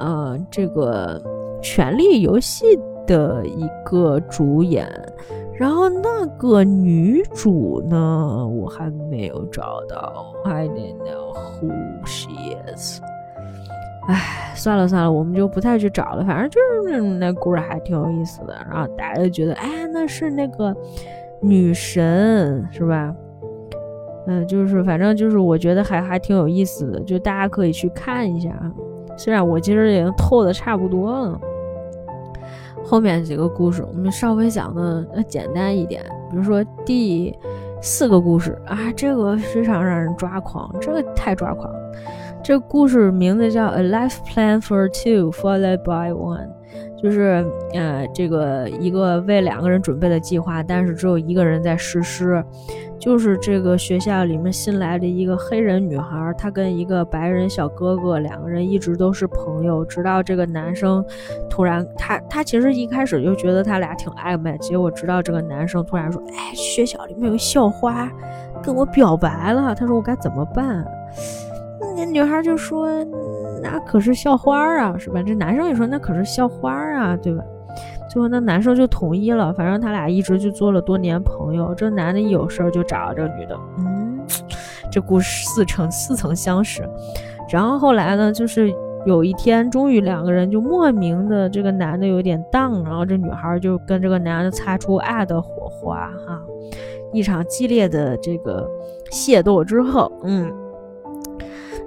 呃，这个《权力游戏》的一个主演，然后那个女主呢，我还没有找到，I don't know who she is。唉，算了算了，我们就不太去找了。反正就是那故事还挺有意思的，然后大家就觉得，哎，那是那个女神是吧？嗯，就是反正就是我觉得还还挺有意思的，就大家可以去看一下。虽然我其实已经透的差不多了，后面几个故事我们稍微讲的简单一点，比如说第四个故事啊，这个非常让人抓狂，这个太抓狂了。这故事名字叫《A Life Plan for Two Followed by One》，就是呃，这个一个为两个人准备的计划，但是只有一个人在实施。就是这个学校里面新来的一个黑人女孩，她跟一个白人小哥哥两个人一直都是朋友，直到这个男生突然，他他其实一开始就觉得他俩挺暧昧，结果直到这个男生突然说：“哎，学校里面有校花跟我表白了。”他说：“我该怎么办？”那女孩就说：“那可是校花啊，是吧？”这男生也说：“那可是校花啊，对吧？”最后，那男生就同意了。反正他俩一直就做了多年朋友。这男的一有事儿就找这女的。嗯，这故事似曾似曾相识。然后后来呢，就是有一天，终于两个人就莫名的，这个男的有点荡，然后这女孩就跟这个男的擦出爱的火花。哈，一场激烈的这个械斗之后，嗯，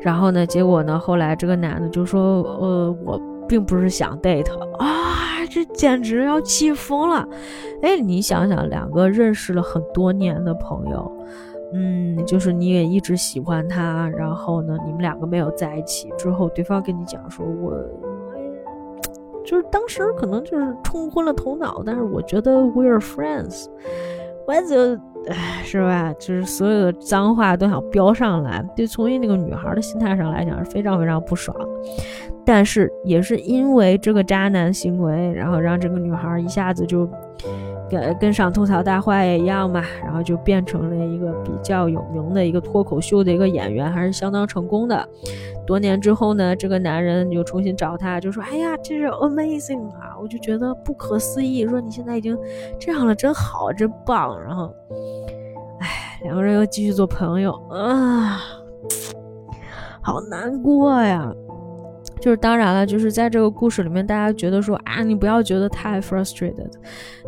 然后呢，结果呢，后来这个男的就说：“呃，我并不是想 date 啊。”这简直要气疯了！哎，你想想，两个认识了很多年的朋友，嗯，就是你也一直喜欢他，然后呢，你们两个没有在一起之后，对方跟你讲说，我，就是当时可能就是冲昏了头脑，但是我觉得 we are friends，我就，哎，是吧？就是所有的脏话都想飙上来，对，从那个女孩的心态上来讲是非常非常不爽。但是也是因为这个渣男行为，然后让这个女孩一下子就跟跟上吐槽大会也一样嘛，然后就变成了一个比较有名的一个脱口秀的一个演员，还是相当成功的。多年之后呢，这个男人又重新找她，就说：“哎呀，这是 amazing 啊！”我就觉得不可思议，说你现在已经这样了，真好，真棒。然后，哎，两个人又继续做朋友啊，[tsk] 好难过呀。就是当然了，就是在这个故事里面，大家觉得说啊，你不要觉得太 frustrated，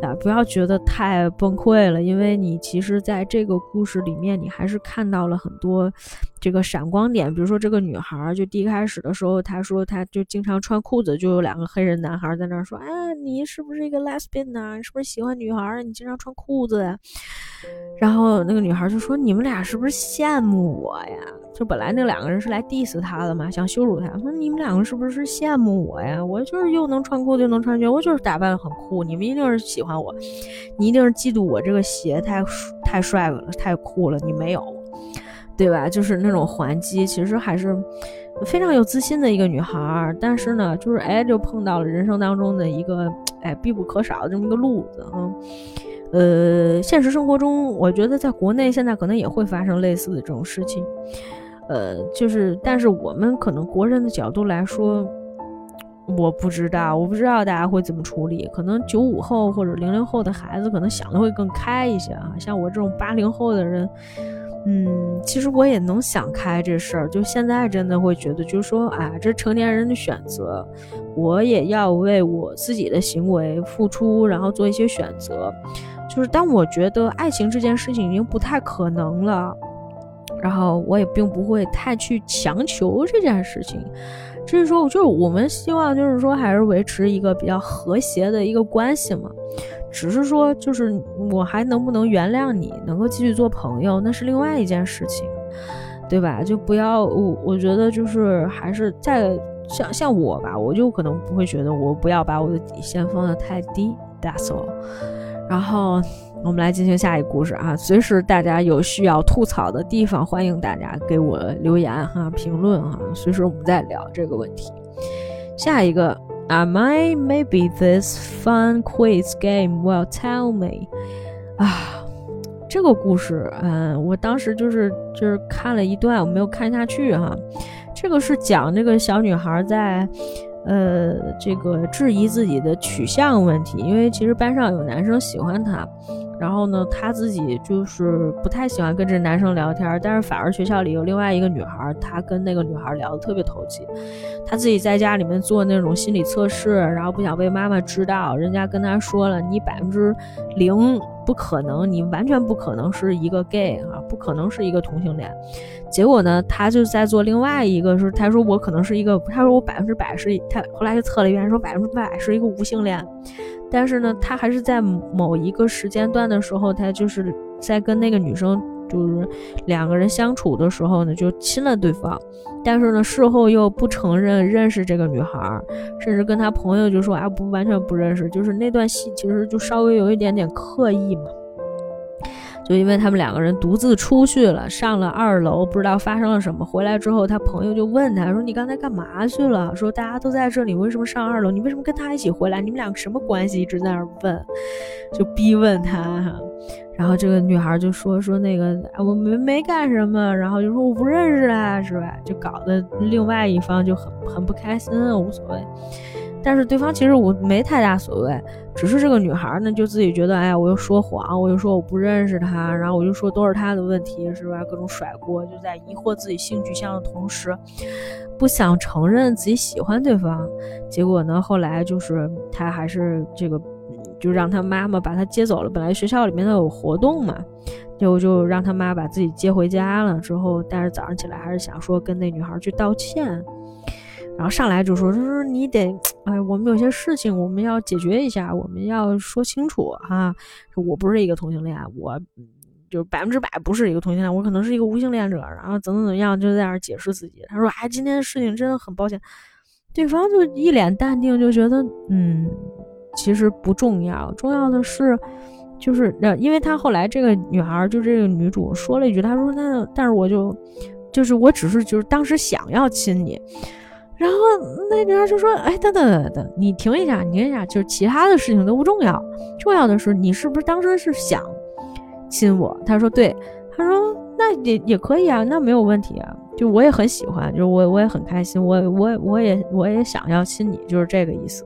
啊，不要觉得太崩溃了，因为你其实在这个故事里面，你还是看到了很多这个闪光点。比如说这个女孩，就第一开始的时候，她说她就经常穿裤子，就有两个黑人男孩在那说，哎，你是不是一个 lesbian 啊？你是不是喜欢女孩？你经常穿裤子呀？然后那个女孩就说，你们俩是不是羡慕我呀？就本来那两个人是来 diss 他的嘛，想羞辱他。说你们两个是不是羡慕我呀？我就是又能穿裤子又能穿靴，我就是打扮的很酷。你们一定是喜欢我，你一定是嫉妒我这个鞋太太帅了，太酷了。你没有，对吧？就是那种还击，其实还是非常有自信的一个女孩。但是呢，就是哎，就碰到了人生当中的一个哎必不可少的这么一个路子啊。呃，现实生活中，我觉得在国内现在可能也会发生类似的这种事情。呃，就是，但是我们可能国人的角度来说，我不知道，我不知道大家会怎么处理。可能九五后或者零零后的孩子可能想的会更开一些啊。像我这种八零后的人，嗯，其实我也能想开这事儿。就现在真的会觉得，就是说，啊，这成年人的选择，我也要为我自己的行为付出，然后做一些选择。就是当我觉得爱情这件事情已经不太可能了。然后我也并不会太去强求这件事情，只是说，就是我们希望，就是说，还是维持一个比较和谐的一个关系嘛。只是说，就是我还能不能原谅你，能够继续做朋友，那是另外一件事情，对吧？就不要我，我觉得就是还是在像像我吧，我就可能不会觉得我不要把我的底线放得太低。That's all。然后。我们来进行下一个故事啊！随时大家有需要吐槽的地方，欢迎大家给我留言哈、评论哈。随时我们再聊这个问题。下一个，Am I maybe this fun quiz game will tell me？啊，这个故事，嗯，我当时就是就是看了一段，我没有看下去哈。这个是讲这个小女孩在。呃，这个质疑自己的取向问题，因为其实班上有男生喜欢她，然后呢，她自己就是不太喜欢跟这男生聊天，但是反而学校里有另外一个女孩，她跟那个女孩聊得特别投机。她自己在家里面做那种心理测试，然后不想被妈妈知道，人家跟她说了，你百分之零不可能，你完全不可能是一个 gay 啊，不可能是一个同性恋。结果呢，他就在做另外一个，是他说我可能是一个，他说我百分之百是，他后来又测了一遍，说百分之百是一个无性恋，但是呢，他还是在某一个时间段的时候，他就是在跟那个女生就是两个人相处的时候呢，就亲了对方，但是呢，事后又不承认认识这个女孩，甚至跟他朋友就说啊不完全不认识，就是那段戏其实就稍微有一点点刻意嘛。就因为他们两个人独自出去了，上了二楼，不知道发生了什么。回来之后，他朋友就问他说：“你刚才干嘛去了？”说：“大家都在这里，为什么上二楼？你为什么跟他一起回来？你们两个什么关系？”一直在那儿问，就逼问他。然后这个女孩就说：“说那个我没没干什么。”然后就说：“我不认识他，是吧？”就搞得另外一方就很很不开心，无所谓。但是对方其实我没太大所谓，只是这个女孩呢，就自己觉得，哎呀，我又说谎，我又说我不认识他，然后我就说都是他的问题，是吧？各种甩锅，就在疑惑自己性取向的同时，不想承认自己喜欢对方。结果呢，后来就是他还是这个，就让他妈妈把他接走了。本来学校里面都有活动嘛，就就让他妈把自己接回家了。之后，但是早上起来还是想说跟那女孩去道歉。然后上来就说：“他说你得，哎，我们有些事情我们要解决一下，我们要说清楚哈。我不是一个同性恋，我就百分之百不是一个同性恋，我可能是一个无性恋者。然后怎么怎么样，就在那儿解释自己。他说：哎，今天的事情真的很抱歉。对方就一脸淡定，就觉得嗯，其实不重要，重要的是，就是呃，因为他后来这个女孩就这个女主说了一句，她说那但是我就就是我只是就是当时想要亲你。”然后那女孩就说：“哎，等等等等，你停一下，你停一下，就是其他的事情都不重要，重要的是你是不是当时是想亲我？”他说：“对。”他说：“那也也可以啊，那没有问题啊，就我也很喜欢，就我我也很开心，我我我也我也想要亲你，就是这个意思。”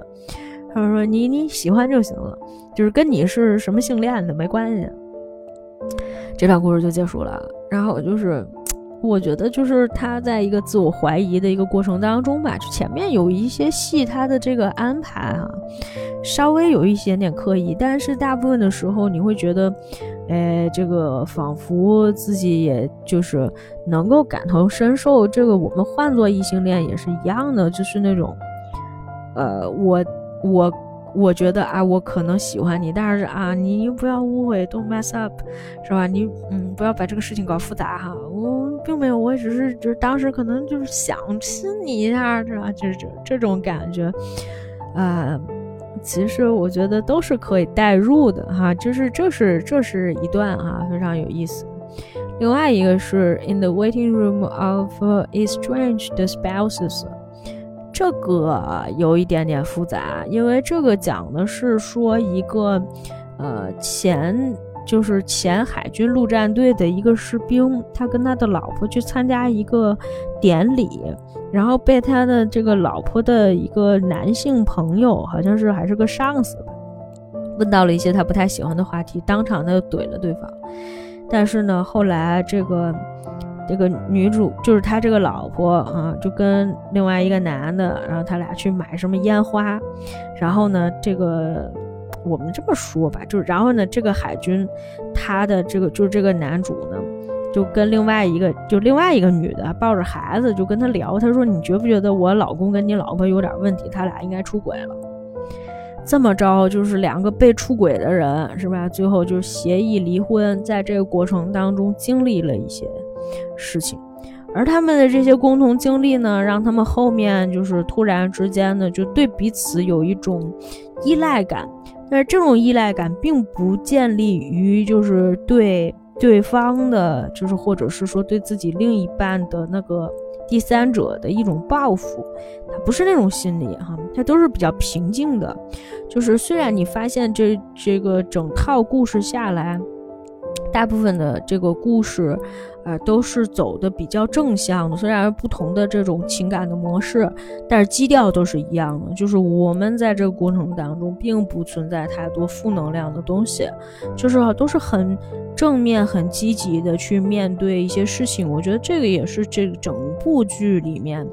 他们说：“你你喜欢就行了，就是跟你是什么性恋的没关系。”这段故事就结束了。然后就是。我觉得就是他在一个自我怀疑的一个过程当中吧，就前面有一些戏，他的这个安排哈，稍微有一些点刻意，但是大部分的时候你会觉得，哎，这个仿佛自己也就是能够感同身受，这个我们换做异性恋也是一样的，就是那种，呃，我我。我觉得啊，我可能喜欢你，但是啊，你不要误会，don't mess up，是吧？你嗯，不要把这个事情搞复杂哈。我并没有，我只是就是当时可能就是想亲你一下，是吧？就是这这种感觉，啊，其实我觉得都是可以代入的哈。就是这是这是一段哈，非常有意思。另外一个是 in the waiting room of estranged spouses。这个有一点点复杂，因为这个讲的是说一个，呃，前就是前海军陆战队的一个士兵，他跟他的老婆去参加一个典礼，然后被他的这个老婆的一个男性朋友，好像是还是个上司吧，问到了一些他不太喜欢的话题，当场他就怼了对方。但是呢，后来这个。这个女主就是他这个老婆啊，就跟另外一个男的，然后他俩去买什么烟花，然后呢，这个我们这么说吧，就是然后呢，这个海军他的这个就是这个男主呢，就跟另外一个就另外一个女的抱着孩子就跟他聊，他说你觉不觉得我老公跟你老婆有点问题，他俩应该出轨了？这么着就是两个被出轨的人是吧？最后就是协议离婚，在这个过程当中经历了一些。事情，而他们的这些共同经历呢，让他们后面就是突然之间呢，就对彼此有一种依赖感。但是这种依赖感并不建立于就是对对方的，就是或者是说对自己另一半的那个第三者的一种报复，它不是那种心理哈，它都是比较平静的。就是虽然你发现这这个整套故事下来。大部分的这个故事，呃，都是走的比较正向的。虽然不同的这种情感的模式，但是基调都是一样的。就是我们在这个过程当中，并不存在太多负能量的东西，就是都是很正面、很积极的去面对一些事情。我觉得这个也是这整部剧里面，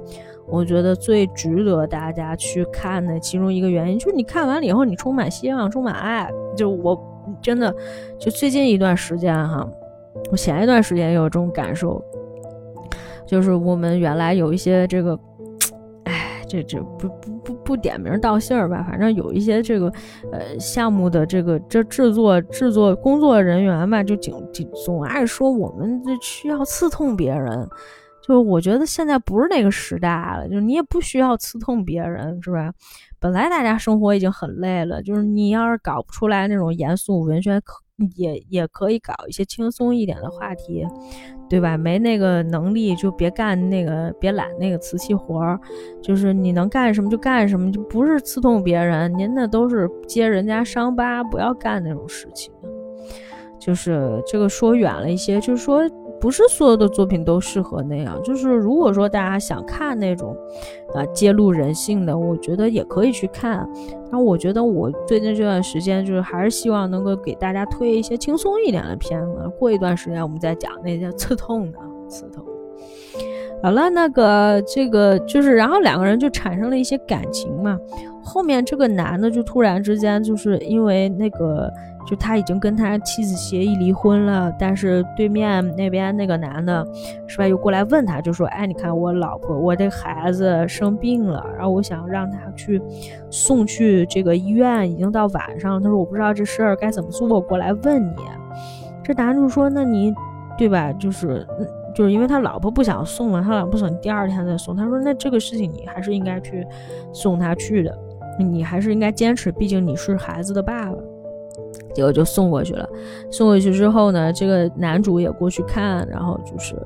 我觉得最值得大家去看的其中一个原因，就是你看完了以后，你充满希望，充满爱。就我。真的，就最近一段时间哈，我前一段时间也有这种感受，就是我们原来有一些这个，哎，这这不不不不点名道姓儿吧，反正有一些这个呃项目的这个这制作制作工作人员吧，就总总爱说我们这需要刺痛别人。就我觉得现在不是那个时代了，就你也不需要刺痛别人，是吧？本来大家生活已经很累了，就是你要是搞不出来那种严肃文学，可也也可以搞一些轻松一点的话题，对吧？没那个能力就别干那个，别揽那个瓷器活儿，就是你能干什么就干什么，就不是刺痛别人，您那都是揭人家伤疤，不要干那种事情。就是这个说远了一些，就是说。不是所有的作品都适合那样，就是如果说大家想看那种，啊揭露人性的，我觉得也可以去看。然后我觉得我最近这段时间就是还是希望能够给大家推一些轻松一点的片子。过一段时间我们再讲那些刺痛的、刺痛。好了，那个这个就是，然后两个人就产生了一些感情嘛。后面这个男的就突然之间就是因为那个。就他已经跟他妻子协议离婚了，但是对面那边那个男的，是吧？又过来问他，就说：“哎，你看我老婆，我这孩子生病了，然后我想让他去送去这个医院，已经到晚上。他说我不知道这事儿该怎么做，过来问你。”这男主说：“那你对吧？就是就是因为他老婆不想送嘛，他老婆想第二天再送。他说那这个事情你还是应该去送他去的，你还是应该坚持，毕竟你是孩子的爸爸。”结果就送过去了，送过去之后呢，这个男主也过去看，然后就是，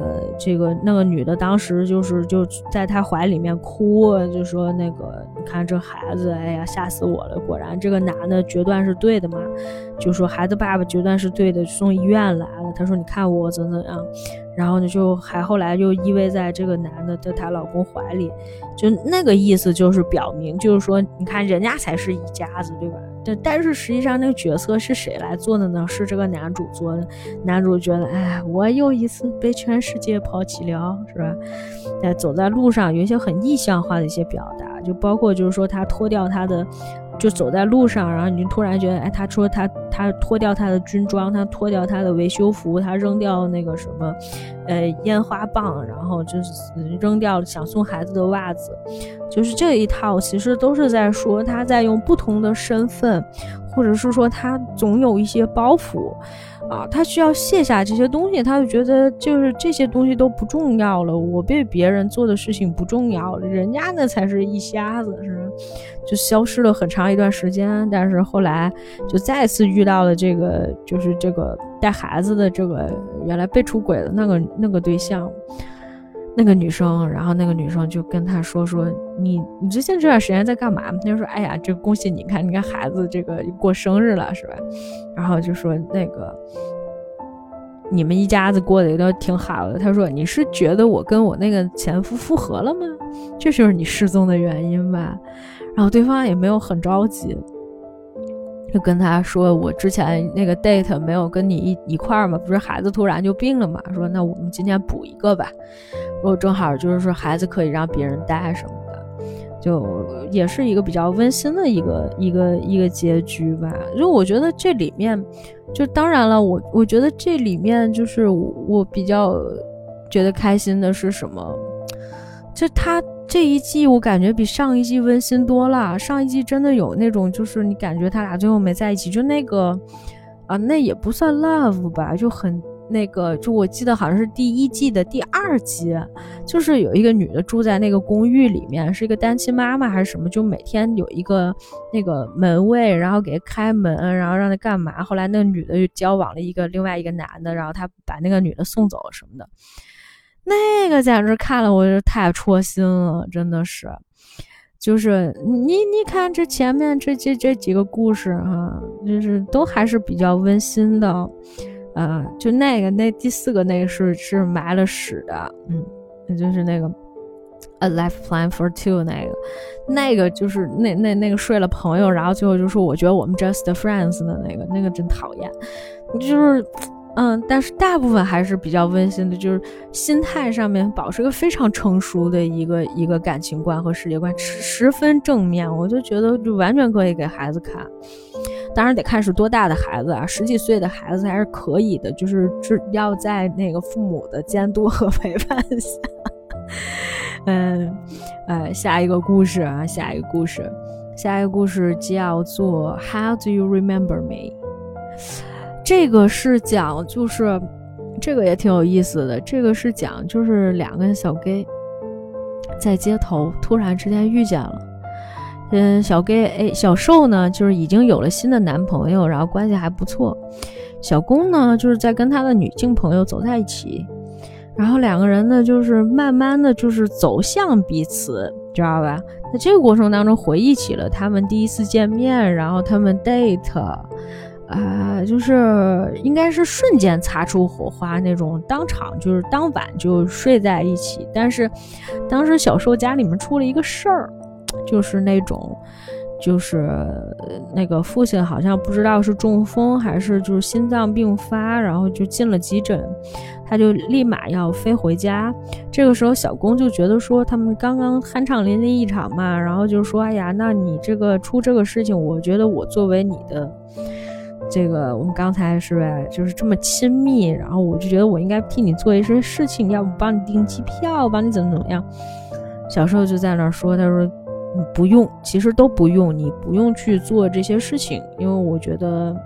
呃，这个那个女的当时就是就在他怀里面哭，就说那个你看这孩子，哎呀吓死我了！果然这个男的决断是对的嘛，就说孩子爸爸决断是对的，送医院来了。他说你看我怎怎样，然后呢就还后来就依偎在这个男的的她老公怀里，就那个意思就是表明就是说你看人家才是一家子，对吧？对但是实际上那个角色是谁来做的呢？是这个男主做的。男主觉得，哎，我又一次被全世界抛弃了，是吧？在走在路上，有一些很意象化的一些表达，就包括就是说他脱掉他的。就走在路上，然后你就突然觉得，哎，他说他他脱掉他的军装，他脱掉他的维修服，他扔掉那个什么，呃，烟花棒，然后就是扔掉想送孩子的袜子，就是这一套，其实都是在说他在用不同的身份，或者是说他总有一些包袱。啊，他需要卸下这些东西，他就觉得就是这些东西都不重要了。我被别人做的事情不重要了，人家那才是一瞎子，是就消失了很长一段时间。但是后来就再次遇到了这个，就是这个带孩子的这个原来被出轨的那个那个对象。那个女生，然后那个女生就跟他说说你你最近这段时间在干嘛？他就说哎呀，这恭喜你看，你看孩子这个过生日了是吧？然后就说那个你们一家子过得也都挺好的。他说你是觉得我跟我那个前夫复合了吗？这就是你失踪的原因吧？然后对方也没有很着急。就跟他说，我之前那个 date 没有跟你一一块儿嘛，不是孩子突然就病了嘛？说那我们今天补一个吧。如果正好就是说孩子可以让别人带什么的，就也是一个比较温馨的一个一个一个结局吧。就我觉得这里面，就当然了，我我觉得这里面就是我比较觉得开心的是什么？就他。这一季我感觉比上一季温馨多了。上一季真的有那种，就是你感觉他俩最后没在一起，就那个啊，那也不算 love 吧，就很那个。就我记得好像是第一季的第二集，就是有一个女的住在那个公寓里面，是一个单亲妈妈还是什么，就每天有一个那个门卫，然后给她开门，然后让她干嘛。后来那个女的就交往了一个另外一个男的，然后他把那个女的送走了什么的。那个简直看了我就太戳心了，真的是，就是你你看这前面这这这几个故事哈，就是都还是比较温馨的，呃，就那个那第四个那个是是埋了屎的，嗯，就是那个 A Life Plan for Two 那个，那个就是那那那个睡了朋友，然后最后就说我觉得我们 Just Friends 的那个，那个真讨厌，就是。嗯，但是大部分还是比较温馨的，就是心态上面保持个非常成熟的一个一个感情观和世界观，十十分正面。我就觉得就完全可以给孩子看，当然得看是多大的孩子啊，十几岁的孩子还是可以的，就是只要在那个父母的监督和陪伴下。嗯，呃，下一个故事啊，下一个故事，下一个故事叫做 How do you remember me？这个是讲，就是这个也挺有意思的。这个是讲，就是两个小 gay 在街头突然之间遇见了。嗯，小 gay 哎，小瘦呢，就是已经有了新的男朋友，然后关系还不错。小公呢，就是在跟他的女性朋友走在一起。然后两个人呢，就是慢慢的就是走向彼此，知道吧？在这个过程当中，回忆起了他们第一次见面，然后他们 date，啊，就是应该是瞬间擦出火花那种，当场就是当晚就睡在一起。但是当时小寿家里面出了一个事儿，就是那种。就是那个父亲好像不知道是中风还是就是心脏病发，然后就进了急诊，他就立马要飞回家。这个时候小公就觉得说他们刚刚酣畅淋漓一场嘛，然后就说哎呀，那你这个出这个事情，我觉得我作为你的这个我们刚才是就是这么亲密，然后我就觉得我应该替你做一些事情，要不帮你订机票，帮你怎么怎么样。小时候就在那说，他说。不用，其实都不用，你不用去做这些事情，因为我觉得，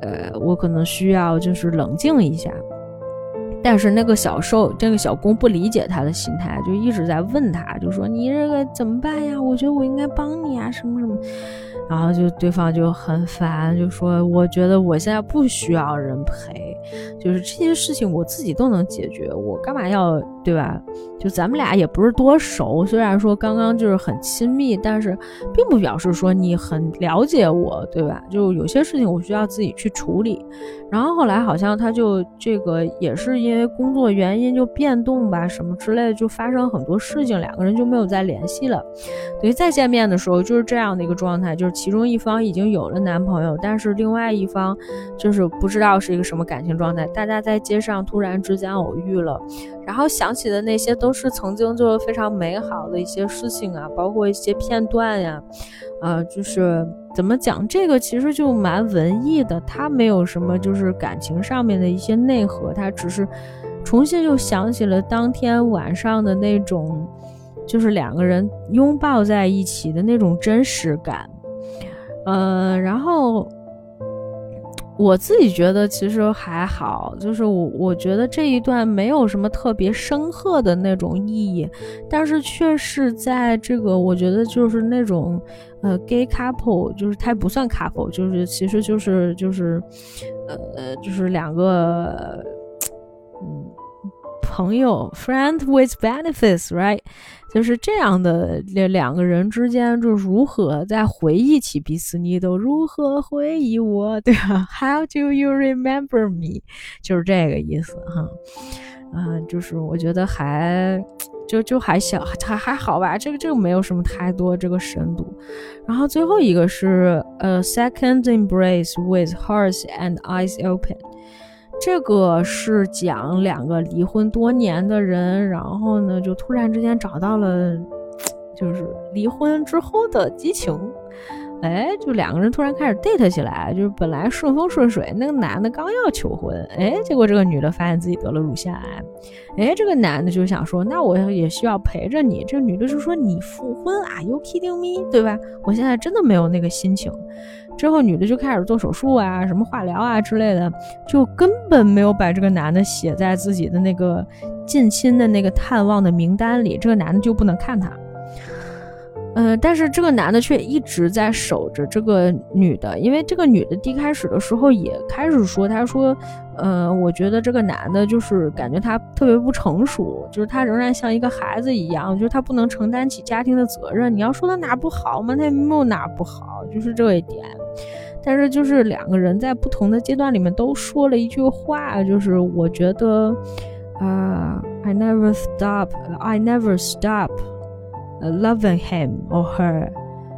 呃，我可能需要就是冷静一下。但是那个小受，这个小公不理解他的心态，就一直在问他，就说你这个怎么办呀？我觉得我应该帮你啊，什么什么。然后就对方就很烦，就说我觉得我现在不需要人陪，就是这些事情我自己都能解决，我干嘛要对吧？就咱们俩也不是多熟，虽然说刚刚就是很亲密，但是并不表示说你很了解我，对吧？就有些事情我需要自己去处理。然后后来好像他就这个也是因为工作原因就变动吧，什么之类的，就发生很多事情，两个人就没有再联系了。等于再见面的时候就是这样的一个状态，就是其中一方已经有了男朋友，但是另外一方就是不知道是一个什么感情状态。大家在街上突然之间偶遇了，然后想起的那些都是曾经就是非常美好的一些事情啊，包括一些片段呀。呃，就是怎么讲这个，其实就蛮文艺的，它没有什么就是感情上面的一些内核，它只是重新又想起了当天晚上的那种，就是两个人拥抱在一起的那种真实感。呃，然后。我自己觉得其实还好，就是我我觉得这一段没有什么特别深刻的那种意义，但是却是在这个我觉得就是那种呃 gay couple，就是它不算 couple，就是其实就是就是呃就是两个嗯。朋友，friend with benefits，right，就是这样的两两个人之间，就如何在回忆起彼此，你都如何回忆我，对吧？How do you remember me？就是这个意思哈，嗯，就是我觉得还就就还小，还还好吧，这个这个没有什么太多这个深度。然后最后一个是呃，second embrace with hearts and eyes open。这个是讲两个离婚多年的人，然后呢，就突然之间找到了，就是离婚之后的激情。哎，就两个人突然开始 date 起来，就是本来顺风顺水，那个男的刚要求婚，哎，结果这个女的发现自己得了乳腺癌，哎，这个男的就想说，那我也需要陪着你。这个女的就说，你复婚啊？You kidding me？对吧？我现在真的没有那个心情。之后女的就开始做手术啊，什么化疗啊之类的，就根本没有把这个男的写在自己的那个近亲的那个探望的名单里，这个男的就不能看他。嗯，但是这个男的却一直在守着这个女的，因为这个女的一开始的时候也开始说，她说，呃，我觉得这个男的就是感觉他特别不成熟，就是他仍然像一个孩子一样，就是他不能承担起家庭的责任。你要说他哪不好吗？他也没有哪不好，就是这一点。但是就是两个人在不同的阶段里面都说了一句话，就是我觉得，啊，I never stop, I never stop. Loving him or her，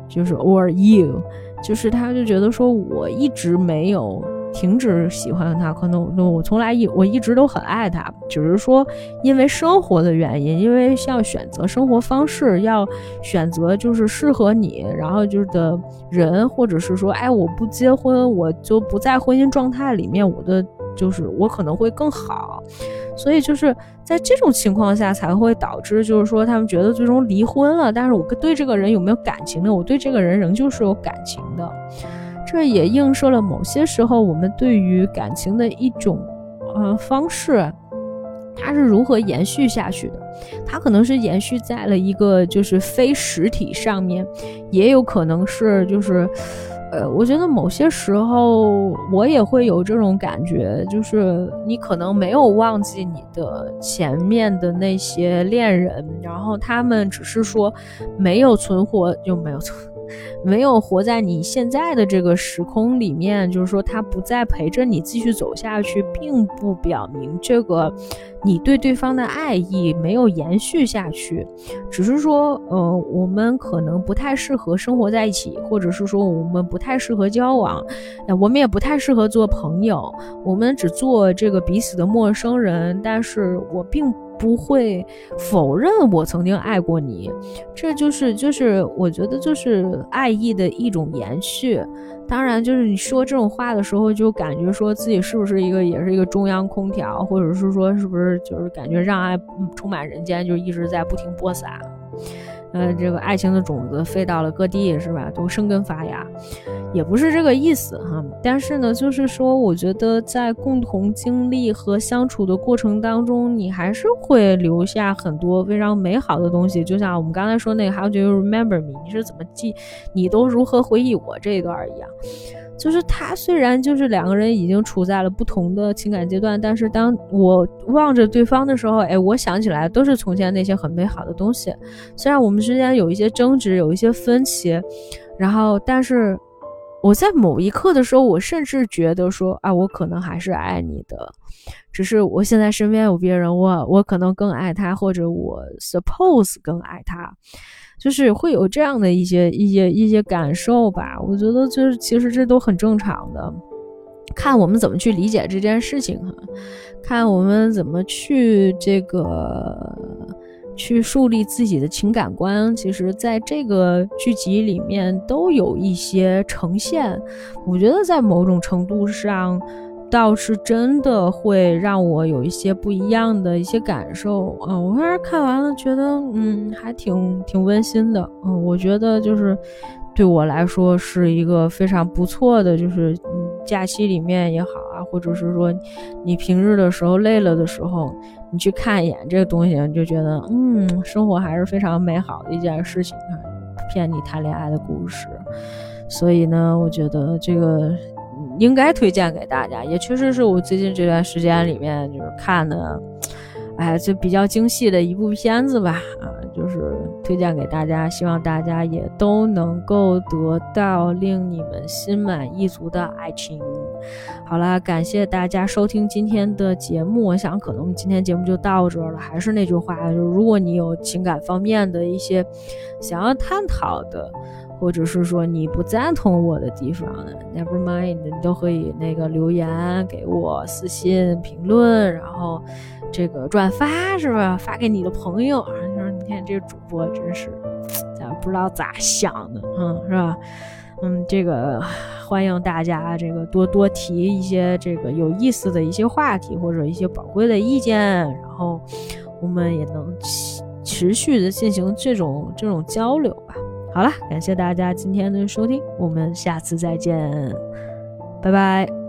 就是 or you，就是他就觉得说，我一直没有停止喜欢他，可能我从来一我一直都很爱他，只是说因为生活的原因，因为要选择生活方式，要选择就是适合你，然后就是的人，或者是说，哎，我不结婚，我就不在婚姻状态里面，我的就是我可能会更好。所以就是在这种情况下才会导致，就是说他们觉得最终离婚了，但是我对这个人有没有感情呢？我对这个人仍旧是有感情的。这也映射了某些时候我们对于感情的一种呃方式。它是如何延续下去的？它可能是延续在了一个就是非实体上面，也有可能是就是，呃，我觉得某些时候我也会有这种感觉，就是你可能没有忘记你的前面的那些恋人，然后他们只是说没有存活就没有存。没有活在你现在的这个时空里面，就是说他不再陪着你继续走下去，并不表明这个你对对方的爱意没有延续下去，只是说，呃，我们可能不太适合生活在一起，或者是说我们不太适合交往，那我们也不太适合做朋友，我们只做这个彼此的陌生人。但是我并。不会否认我曾经爱过你，这就是就是我觉得就是爱意的一种延续。当然，就是你说这种话的时候，就感觉说自己是不是一个也是一个中央空调，或者是说是不是就是感觉让爱充满人间，就一直在不停播撒。呃，这个爱情的种子飞到了各地，是吧？都生根发芽，也不是这个意思哈。但是呢，就是说，我觉得在共同经历和相处的过程当中，你还是会留下很多非常美好的东西。就像我们刚才说那个 “How do you remember me？” 你是怎么记？你都如何回忆我这一段一样。就是他虽然就是两个人已经处在了不同的情感阶段，但是当我望着对方的时候，哎，我想起来都是从前那些很美好的东西。虽然我们之间有一些争执，有一些分歧，然后，但是我在某一刻的时候，我甚至觉得说，啊，我可能还是爱你的，只是我现在身边有别人，我我可能更爱他，或者我 suppose 更爱他。就是会有这样的一些一些一些感受吧，我觉得就是其实这都很正常的，看我们怎么去理解这件事情哈，看我们怎么去这个去树立自己的情感观，其实在这个剧集里面都有一些呈现，我觉得在某种程度上。倒是真的会让我有一些不一样的一些感受啊！我还是看完了，觉得嗯，还挺挺温馨的。嗯，我觉得就是对我来说是一个非常不错的，就是假期里面也好啊，或者是说你平日的时候累了的时候，你去看一眼这个东西，你就觉得嗯，生活还是非常美好的一件事情啊，骗你谈恋爱的故事。所以呢，我觉得这个。应该推荐给大家，也确实是我最近这段时间里面就是看的，哎，就比较精细的一部片子吧，啊，就是推荐给大家，希望大家也都能够得到令你们心满意足的爱情。好了，感谢大家收听今天的节目，我想可能今天节目就到这了。还是那句话，就是如果你有情感方面的一些想要探讨的。或者是说你不赞同我的地方，Never mind，你都可以那个留言给我私信评论，然后这个转发是吧？发给你的朋友，说你看这个主播真是，咱不知道咋想的，嗯，是吧？嗯，这个欢迎大家这个多多提一些这个有意思的一些话题或者一些宝贵的意见，然后我们也能持续的进行这种这种交流吧。好了，感谢大家今天的收听，我们下次再见，拜拜。